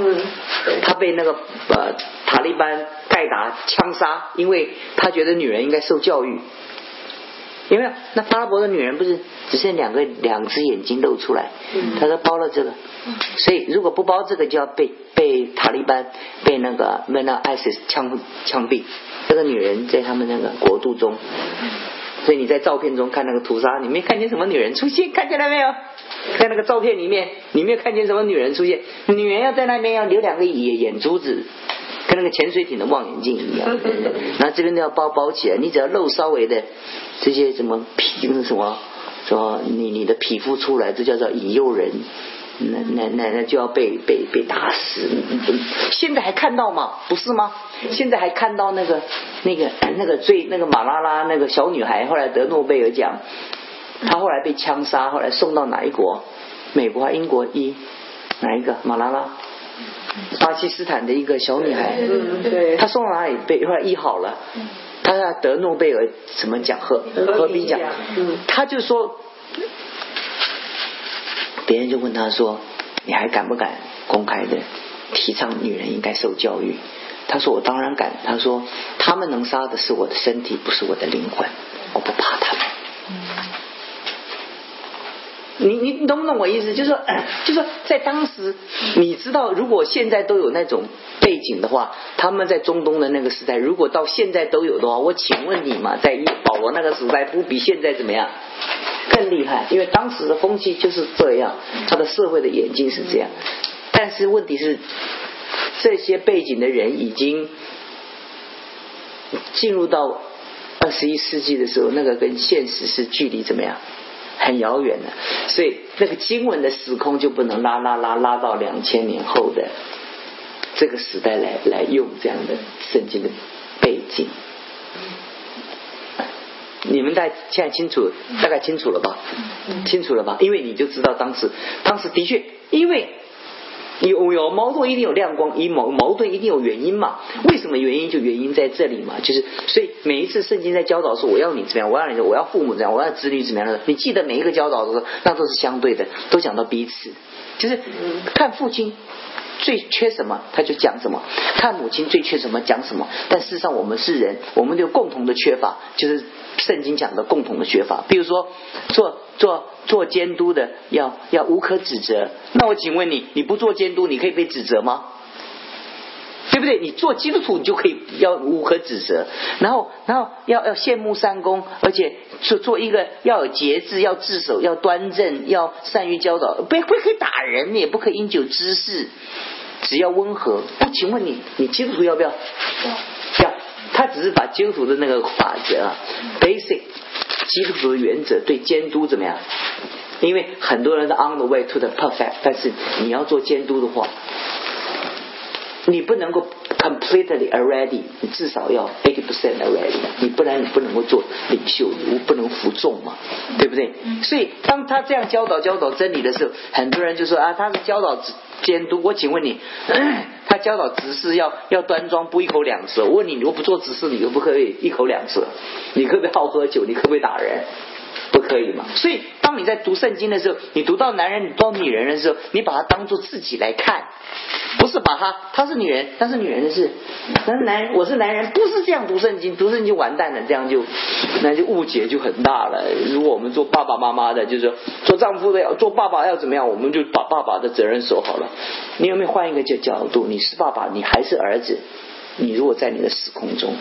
她被那个呃塔利班盖达枪杀，因为她觉得女人应该受教育。有没有？那阿拉伯的女人不是只剩两个两只眼睛露出来？他说包了这个，所以如果不包这个就要被被塔利班被那个被那 ISIS 枪枪毙。这个女人在他们那个国度中。所以你在照片中看那个屠杀，你没看见什么女人出现？看见了没有？在那个照片里面，你没有看见什么女人出现？女人要在那边要留两个眼眼珠子，跟那个潜水艇的望远镜一样。那这边都要包包起来，你只要露稍微的这些什么皮，什么什么，你你的皮肤出来，这叫做引诱人。那那那那就要被被被打死，现在还看到吗？不是吗？现在还看到那个那个那个最那个马拉拉那个小女孩，后来得诺贝尔奖，她后来被枪杀，后来送到哪一国？美国、英国一哪一个？马拉拉，巴基斯坦的一个小女孩，对，她送到哪里被后来医好了？她要得诺贝尔什么奖？和和平奖？嗯，她就说。别人就问她说：“你还敢不敢公开的提倡女人应该受教育？”她说：“我当然敢。”她说：“他们能杀的是我的身体，不是我的灵魂，我不怕他们。”你你懂不懂我意思？就是说，就是说，在当时，你知道，如果现在都有那种背景的话，他们在中东的那个时代，如果到现在都有的话，我请问你嘛，在保罗那个时代，不比现在怎么样？更厉害，因为当时的风气就是这样，他的社会的眼睛是这样。但是问题是，这些背景的人已经进入到二十一世纪的时候，那个跟现实是距离怎么样很遥远的，所以那个经文的时空就不能拉拉拉拉到两千年后的这个时代来来用这样的圣经的背景。你们大现在清楚，大概清楚了吧？清楚了吧？因为你就知道当时，当时的确，因为有有矛盾，一定有亮光；一矛矛盾，一定有原因嘛？为什么原因？就原因在这里嘛？就是所以每一次圣经在教导说，我要你怎么样，我要你，我要父母怎样，我要子女怎么样的，你记得每一个教导的时候，那都是相对的，都讲到彼此，就是看父亲。最缺什么，他就讲什么；看母亲最缺什么，讲什么。但事实上，我们是人，我们有共同的缺乏，就是圣经讲的共同的缺乏。比如说，做做做监督的要要无可指责。那我请问你，你不做监督，你可以被指责吗？对不对？你做基督徒，你就可以要无可指责。然后，然后要要羡慕三公，而且做做一个要有节制，要自守，要端正，要善于教导，不不可以打人，也不可以饮酒滋事，只要温和。那请问你，你基督徒要不要？要。他只是把基督徒的那个法则啊，basic 基督徒的原则对监督怎么样？因为很多人是 on the way to the perfect，但是你要做监督的话。你不能够 completely already，你至少要 eighty percent already，你不然你不能够做领袖，你不能服众嘛，对不对？所以当他这样教导教导真理的时候，很多人就说啊，他是教导监督。我请问你，他教导执事要要端庄，不一口两舌。我问你，如果不做执事，你可不可以一口两舌？你可不可以好喝酒？你可不可以打人？不可以嘛？所以，当你在读圣经的时候，你读到男人，你读到女人的时候，你把它当做自己来看，不是把他，他是女人，他是女人的事，但是男人，我是男人，不是这样读圣经，读圣经完蛋了，这样就那就误解就很大了。如果我们做爸爸妈妈的，就是说做丈夫的要做爸爸要怎么样，我们就把爸爸的责任守好了。你有没有换一个角角度？你是爸爸，你还是儿子？你如果在你的时空中。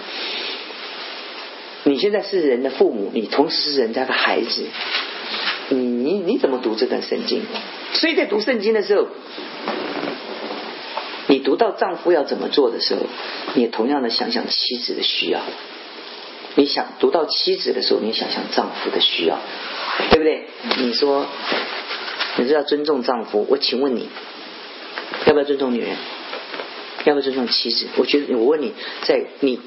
你现在是人的父母，你同时是人家的孩子，你你你怎么读这段圣经？所以在读圣经的时候，你读到丈夫要怎么做的时候，你也同样的想想妻子的需要。你想读到妻子的时候，你想想丈夫的需要，对不对？你说你是要尊重丈夫，我请问你，要不要尊重女人？要不要尊重妻子？我觉得我问你，在你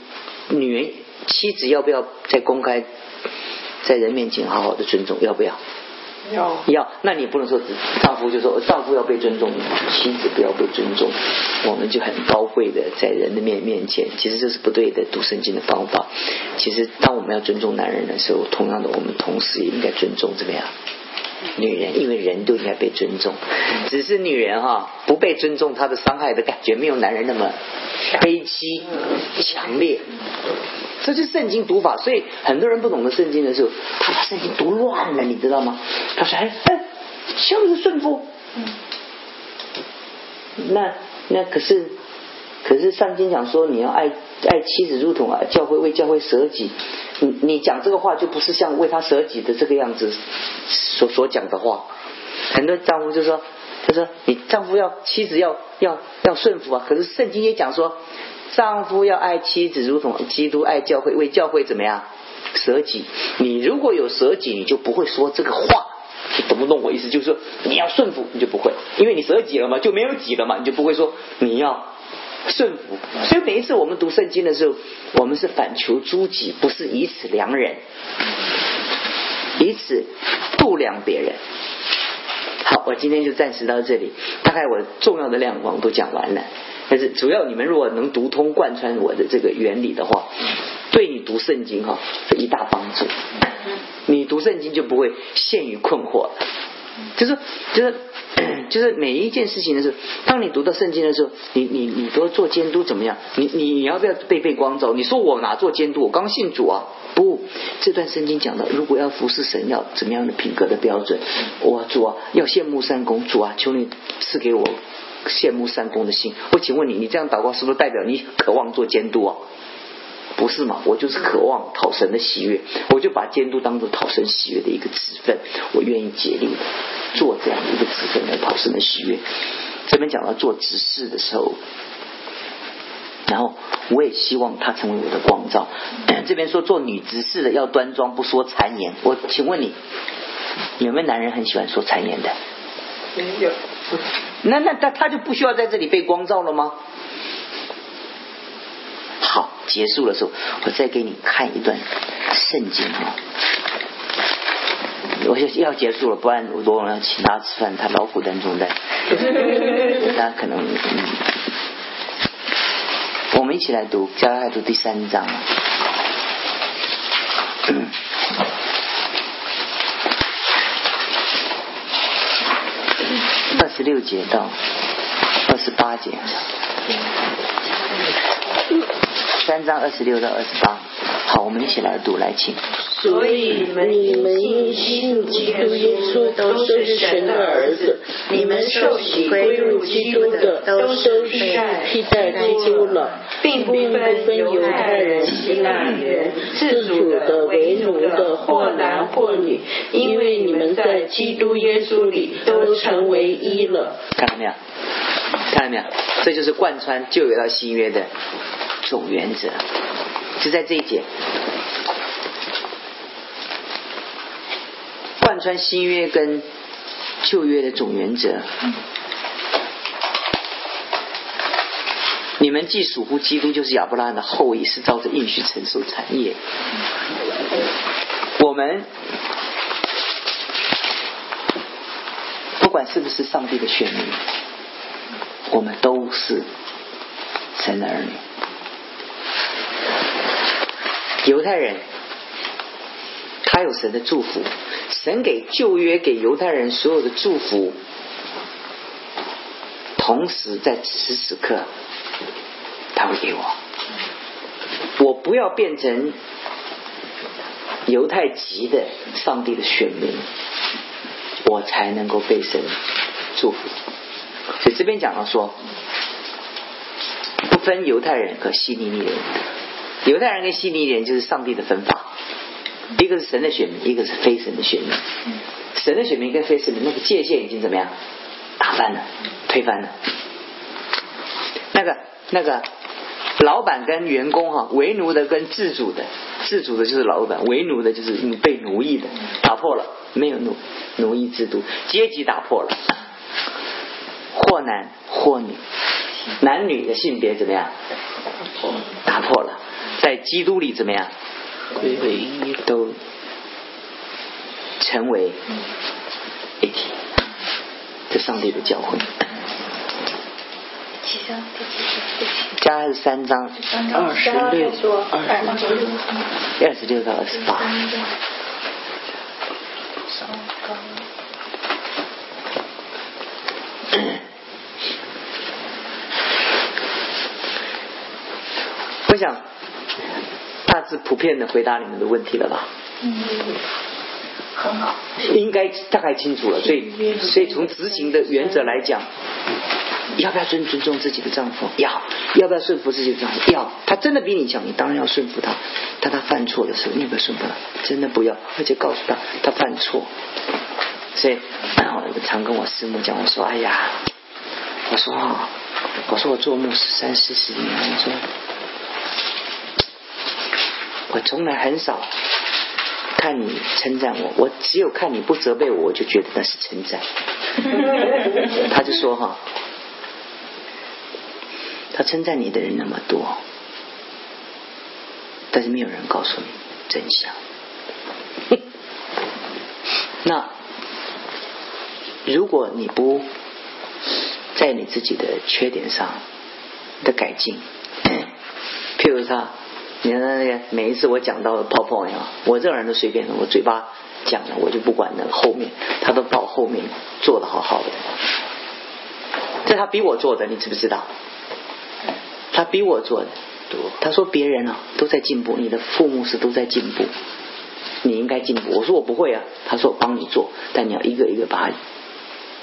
女人。妻子要不要在公开在人面前好好的尊重？要不要？要要。那你不能说丈夫就说丈夫要被尊重，妻子不要被尊重，我们就很高贵的在人的面面前，其实这是不对的。读圣经的方法，其实当我们要尊重男人的时候，同样的，我们同时也应该尊重怎么样？女人，因为人都应该被尊重，只是女人哈不被尊重，她的伤害的感觉没有男人那么悲凄强烈。这就是圣经读法，所以很多人不懂得圣经的时候，他把圣经读乱了，你知道吗？他说：“哎哎，孝是顺服。”那那可是可是上经讲说你要爱爱妻子如同啊教会为教会舍己，你你讲这个话就不是像为他舍己的这个样子所所讲的话。很多丈夫就说：“他说你丈夫要妻子要要要顺服啊。”可是圣经也讲说。丈夫要爱妻子，如同基督爱教会，为教会怎么样舍己？你如果有舍己，你就不会说这个话，你懂不懂我意思？就是说你要顺服，你就不会，因为你舍己了嘛，就没有己了嘛，你就不会说你要顺服。所以每一次我们读圣经的时候，我们是反求诸己，不是以此量人，以此度量别人。好，我今天就暂时到这里，大概我重要的亮光都讲完了。但是主要你们如果能读通贯穿我的这个原理的话，对你读圣经哈是一大帮助。你读圣经就不会陷于困惑。就是就是 就是每一件事情的时候，当你读到圣经的时候，你你你都做监督怎么样？你你你要不要被被光照？你说我哪做监督？我刚信主啊！不，这段圣经讲的，如果要服侍神，要怎么样的品格的标准？我主啊，要羡慕三公主啊，求你赐给我。羡慕三公的心，我请问你，你这样祷告是不是代表你渴望做监督啊？不是嘛？我就是渴望讨神的喜悦，我就把监督当做讨神喜悦的一个职分，我愿意竭力做这样的一个职分来讨神的喜悦。这边讲到做执事的时候，然后我也希望他成为我的光照。这边说做女执事的要端庄，不说谗言。我请问你，有没有男人很喜欢说谗言的？没有。那那他他就不需要在这里被光照了吗？结束的时候，我再给你看一段圣经啊。我要要结束了，不然罗王要请他吃饭，他老虎当中的，他可能。我们一起来读《加拉太书》第三章。二十六节到二十八节，三章二十六到二十八。好，我们一起来读，来请。所以你们信基督耶稣都是神的儿子，你们受洗归入基督的都是替代替代基督了，并不分犹太人、希腊人、自主的、为奴的，或男或女，因为你们在基督耶稣里都成为一了。看到没有？看到没有？这就是贯穿旧约到新约的总原则，就在这一节。贯穿新约跟旧约的总原则。你们既属乎基督，就是亚伯拉罕的后裔，是照着应许承受产业。我们不管是不是上帝的选民，我们都是神的儿女。犹太人，他有神的祝福。神给旧约给犹太人所有的祝福，同时在此时此刻，他会给我。我不要变成犹太籍的上帝的选民，我才能够被神祝福。所以这边讲到说，不分犹太人和希利尼人，犹太人跟希利尼人就是上帝的分法。一个是神的选民，一个是非神的选民。神的选民跟非神的那个界限已经怎么样？打翻了，推翻了。那个那个老板跟员工哈，为奴的跟自主的，自主的就是老板，为奴的就是被奴役的，打破了，没有奴奴役制度，阶级打破了，或男或女，男女的性别怎么样？打破了，在基督里怎么样？归为一，都成为一体，这上帝的教诲。加是三章，二十六，二十六，二十六到二十八。我想。大致普遍的回答你们的问题了吧？嗯，很好，应该大概清楚了。所以，所以从执行的原则来讲，要不要尊尊重自己的丈夫？要，要不要顺服自己的丈夫？要。他真的比你强，你当然要顺服他。但他犯错的时候，你不要顺服他，真的不要。而且告诉他，他犯错。所以，我常跟我师母讲，我说：“哎呀，我说，我说我做牧十三四十年，我说。”我从来很少看你称赞我，我只有看你不责备我，我就觉得那是称赞。他就说哈，他称赞你的人那么多，但是没有人告诉你真相。那如果你不在你自己的缺点上的改进，譬如他。你看那个每一次我讲到泡泡一样，我这个人都随便的，我嘴巴讲了，我就不管那后面，他都到后面做的好好的。这他逼我做的，你知不知道？他逼我做的多。他说别人啊都在进步，你的父母是都在进步，你应该进步。我说我不会啊。他说我帮你做，但你要一个一个把它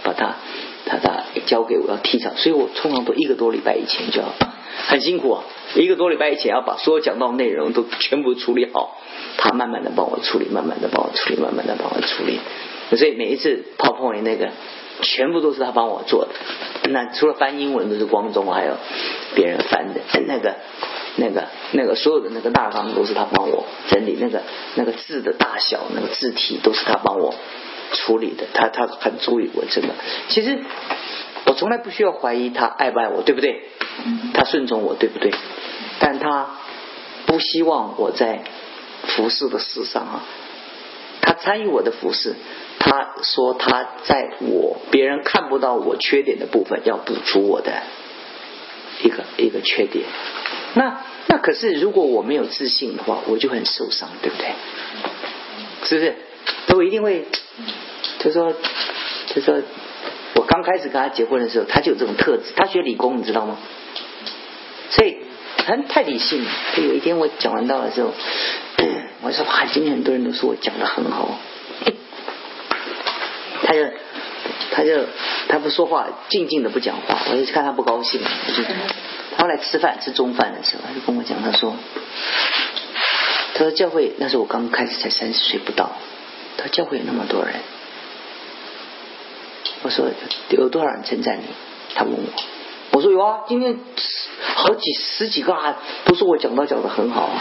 把他他他交给我要踢上，所以我通常都一个多礼拜以前就要。很辛苦，一个多礼拜以前要把所有讲到内容都全部处理好，他慢慢的帮我处理，慢慢的帮我处理，慢慢的帮我处理。所以每一次泡泡里那个，全部都是他帮我做的。那除了翻英文都是光中，还有别人翻的，那个、那个、那个所有的那个大纲都是他帮我整理，那个那个字的大小、那个字体都是他帮我处理的，他他很注意我真的。其实我从来不需要怀疑他爱不爱我，对不对？他顺从我，对不对？但他不希望我在服侍的事上啊，他参与我的服侍。他说他在我别人看不到我缺点的部分，要补足我的一个一个缺点。那那可是如果我没有自信的话，我就很受伤，对不对？是不是？我一定会。他说，他说，我刚开始跟他结婚的时候，他就有这种特质。他学理工，你知道吗？所以很太理性了。他有一天我讲完道的时候，我说哇，今天很多人都说我讲的很好。他就他就他不说话，静静的不讲话。我就看他不高兴，我就他后来吃饭吃中饭的时候，他就跟我讲，他说，他说教会那时候我刚开始才三十岁不到，他说教会有那么多人。我说有多少人称赞你？他问我，我说有啊，今天好几十几个啊，都说我讲道讲的很好啊。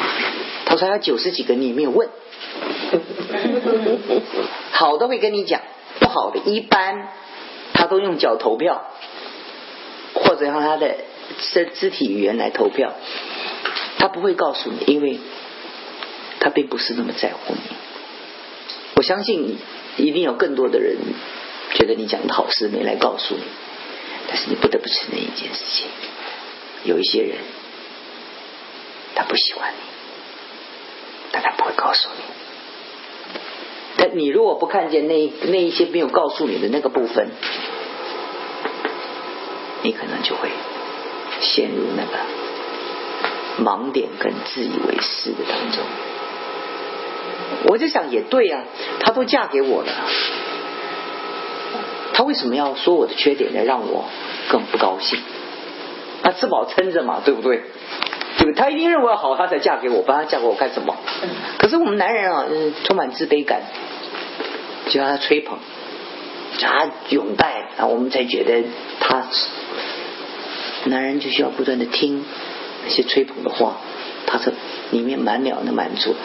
他说还有九十几个你没有问，好的会跟你讲，不好的一般他都用脚投票，或者用他的身肢体语言来投票，他不会告诉你，因为他并不是那么在乎你。我相信一定有更多的人。觉得你讲的好事没来告诉你，但是你不得不承认一件事情：有一些人他不喜欢你，但他不会告诉你。但你如果不看见那那一些没有告诉你的那个部分，你可能就会陷入那个盲点跟自以为是的当中。我就想也对呀，她都嫁给我了。他为什么要说我的缺点呢？让我更不高兴。他吃饱撑着嘛，对不对？对，他一定认为好，他才嫁给我，不然他嫁给我干什么？可是我们男人啊，充满自卑感，就让他吹捧，叫他拥戴，啊，我们才觉得他。男人就需要不断的听那些吹捧的话，他是里面满了的满足。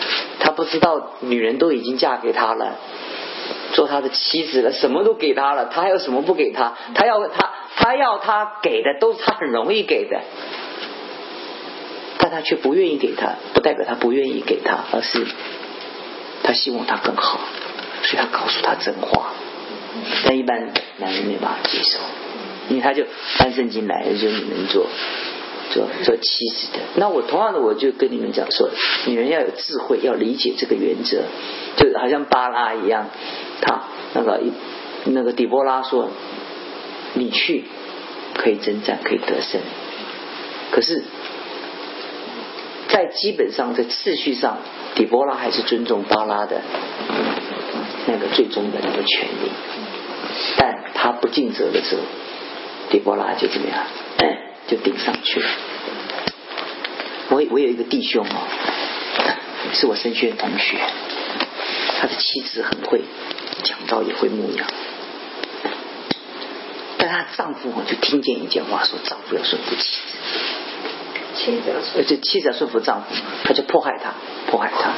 他不知道女人都已经嫁给他了。做他的妻子了，什么都给他了，他还有什么不给他？他要他，他要他给的都是他很容易给的，但他却不愿意给他，不代表他不愿意给他，而是他希望他更好，所以他告诉他真话。但一般男人没办法接受，因为他就翻圣经来，就你们做做做妻子的。那我同样的，我就跟你们讲说，女人要有智慧，要理解这个原则，就好像巴拉一样。他那个那个底波拉说：“你去可以征战，可以得胜。可是，在基本上在次序上，底波拉还是尊重巴拉的那个最终的那个权利。但他不尽责的时候，底波拉就怎么样？就顶上去了。我我有一个弟兄啊，是我神学同学，他的妻子很会。”讲到也会牧羊，但她丈夫就听见一件话，说丈夫要顺服妻子，妻子呃，这妻子要顺服丈夫，他就迫害他，迫害他，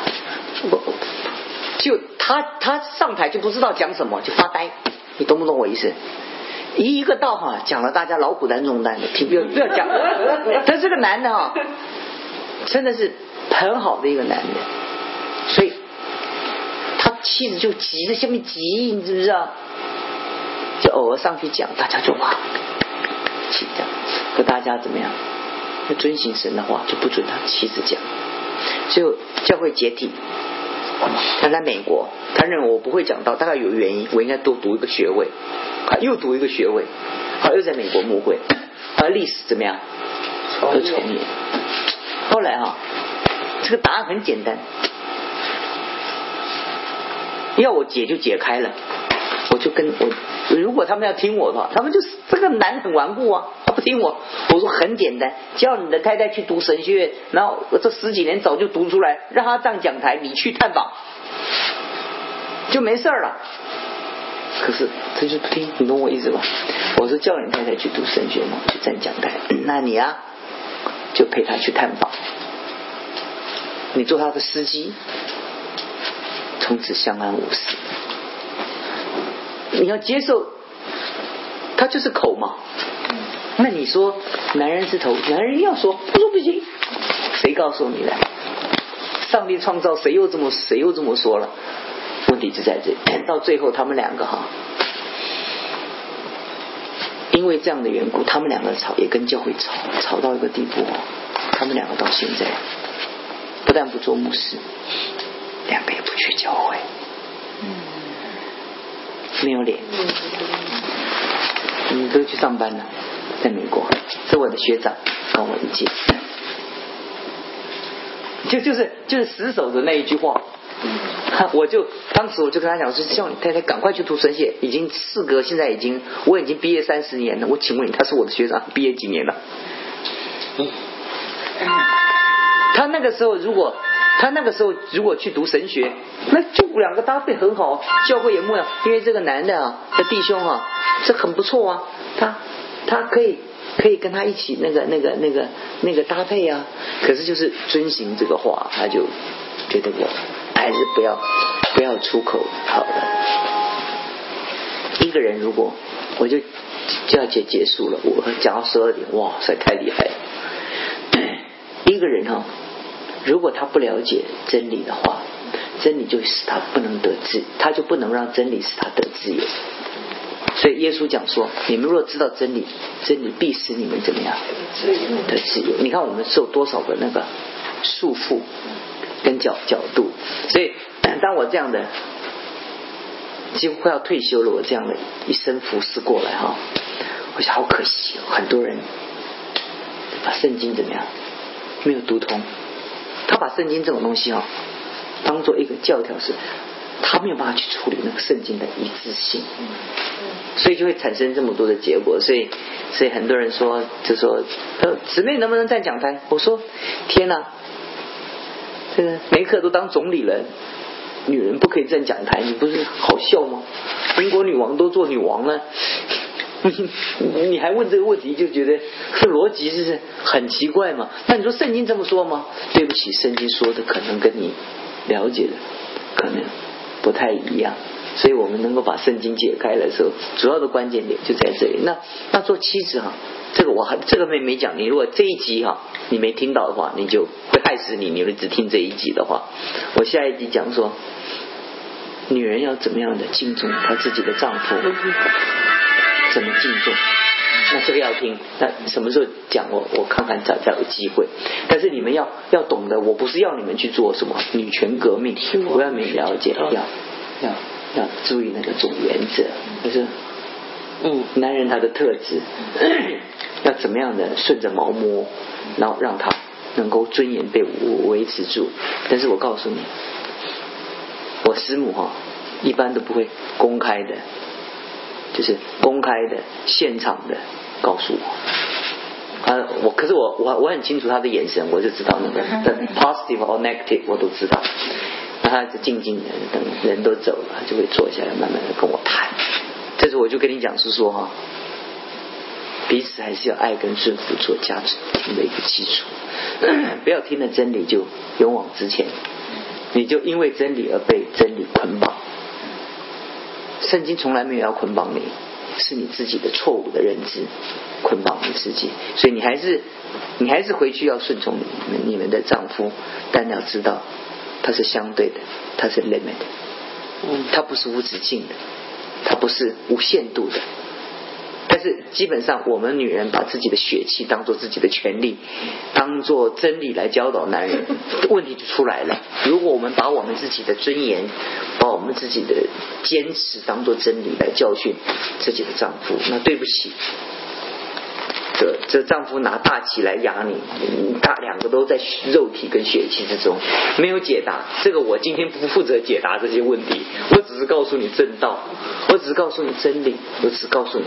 就他他上台就不知道讲什么，就发呆，你懂不懂我意思？一一个道哈，讲了大家劳苦担重担的，听不要不要讲，但这个男的哈，真的是很好的一个男人，所以。妻子就急着下面急，你知不知道？就偶尔上去讲，大家就哇，气这样，和大家怎么样？要遵行神的话，就不准他妻子讲。就教会解体，他在美国，他认为我不会讲到，大概有原因，我应该多读一个学位，啊，又读一个学位，好，又在美国牧会，啊，历史怎么样？又重演。后来哈，这个答案很简单。要我解就解开了，我就跟我如果他们要听我的话，他们就是这个男很顽固啊，他不听我。我说很简单，叫你的太太去读神学院，然后我这十几年早就读出来，让他上讲台，你去探访就没事了。可是他就不听，你懂我意思吧？我说叫你太太去读神学嘛，去站讲台，那你啊就陪他去探访，你做他的司机。从此相安无事。你要接受，他就是口嘛。那你说男人是头，男人要说，不说不行，谁告诉你的？上帝创造谁又这么谁又这么说了？问题就在这，到最后他们两个哈，因为这样的缘故，他们两个吵也跟教会吵，吵到一个地步，他们两个到现在不但不做牧师，两个也不去教会，没有脸，你都去上班了，在美国，是我的学长，跟我一届，就就是就是死守着那一句话。我就当时我就跟他讲说，叫你太太赶快去读神学，已经四哥现在已经我已经毕业三十年了。我请问你，他是我的学长，毕业几年了？他那个时候如果他那个时候如果去读神学，那就两个搭配很好，教会也牧养，因为这个男的啊的弟兄啊，这很不错啊，他他可以可以跟他一起那个那个那个那个搭配啊。可是就是遵循这个话，他就觉得我。还是不要不要出口好了。一个人如果我就就要结结束了，我讲到十二点，哇塞，太厉害了。一个人哈，如果他不了解真理的话，真理就使他不能得自，他就不能让真理使他得自由。所以耶稣讲说：你们若知道真理，真理必使你们怎么样得自由。你看我们受多少个那个束缚。跟角角度，所以当我这样的几乎快要退休了，我这样的一生服侍过来哈，我想好可惜，很多人把圣经怎么样没有读通，他把圣经这种东西哈当做一个教条是，他没有办法去处理那个圣经的一致性，所以就会产生这么多的结果，所以所以很多人说就说呃姊妹能不能站讲台？我说天哪！这个梅克都当总理了，女人不可以站讲台，你不是好笑吗？英国女王都做女王了，你还问这个问题，就觉得这逻辑就是很奇怪嘛？那你说圣经这么说吗？对不起，圣经说的可能跟你了解的可能不太一样，所以我们能够把圣经解开的时候，主要的关键点就在这里。那那做妻子哈。这个我还这个没没讲，你如果这一集哈你没听到的话，你就会害死你。你只听这一集的话，我下一集讲说，女人要怎么样的敬重她自己的丈夫，怎么敬重？那这个要听，那什么时候讲？我我看看才才有机会。但是你们要要懂得，我不是要你们去做什么女权革命，我要你们了解，要要要注意那个总原则，就是。嗯，男人他的特质 要怎么样的顺着毛摸，然后让他能够尊严被维持住。但是我告诉你，我师母哈一般都不会公开的，就是公开的现场的告诉我。啊，我可是我我我很清楚他的眼神，我就知道那个 positive or negative 我都知道。那他就静静的等人都走了，他就会坐下来慢慢的跟我谈。但是我就跟你讲是说哈，彼此还是要爱跟顺服做价值的一个基础，不要听了真理就勇往直前，你就因为真理而被真理捆绑。圣经从来没有要捆绑你，是你自己的错误的认知捆绑你自己，所以你还是你还是回去要顺从你们你们的丈夫，但要知道他是相对的，他是 limit，嗯，他不是无止境的。它不是无限度的，但是基本上我们女人把自己的血气当做自己的权利，当做真理来教导男人，问题就出来了。如果我们把我们自己的尊严，把我们自己的坚持当做真理来教训自己的丈夫，那对不起。这这丈夫拿大旗来压你，大两个都在肉体跟血气之中，没有解答。这个我今天不负责解答这些问题，我只是告诉你正道，我只是告诉你真理，我只是告诉你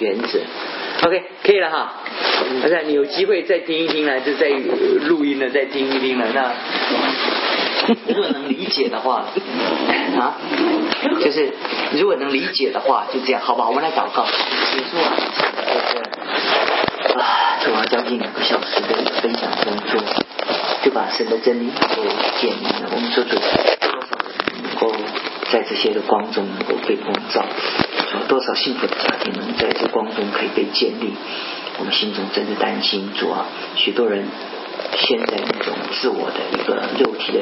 原则。OK，可以了哈。现在你有机会再听一听了，就再录音了，再听一听了。那如果能理解的话啊，就是如果能理解的话，就这样，好吧？我们来祷告，结束。啊，做完将近两个小时的分享工作就把神的真理都建立了。我们说主多少人能够在这些的光中能够被光照？说多少幸福的家庭能在这光中可以被建立？我们心中真的担心，主啊，许多人现在那种自我的一个肉体的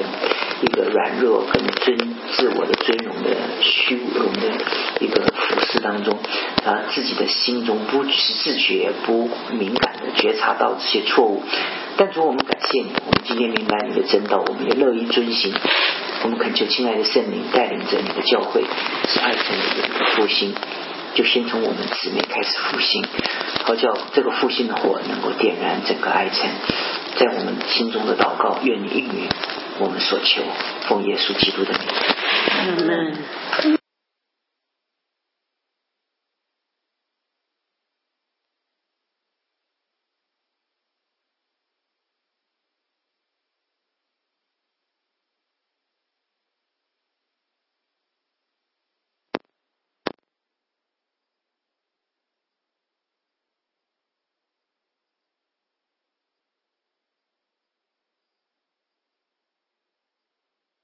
一个软弱跟尊自我的尊荣的虚荣的一个服饰当中，啊，自己的心中不自觉、不敏感的觉察到这些错误。但主，我们感谢你，我们今天明白你的真道，我们也乐意遵行。我们恳求亲爱的圣灵带领着你的教会，是爱城的复兴，就先从我们姊妹开始复兴，好叫这个复兴的火能够点燃整个爱城。在我们心中的祷告，愿你应允我们所求，奉耶稣基督的名。阿门。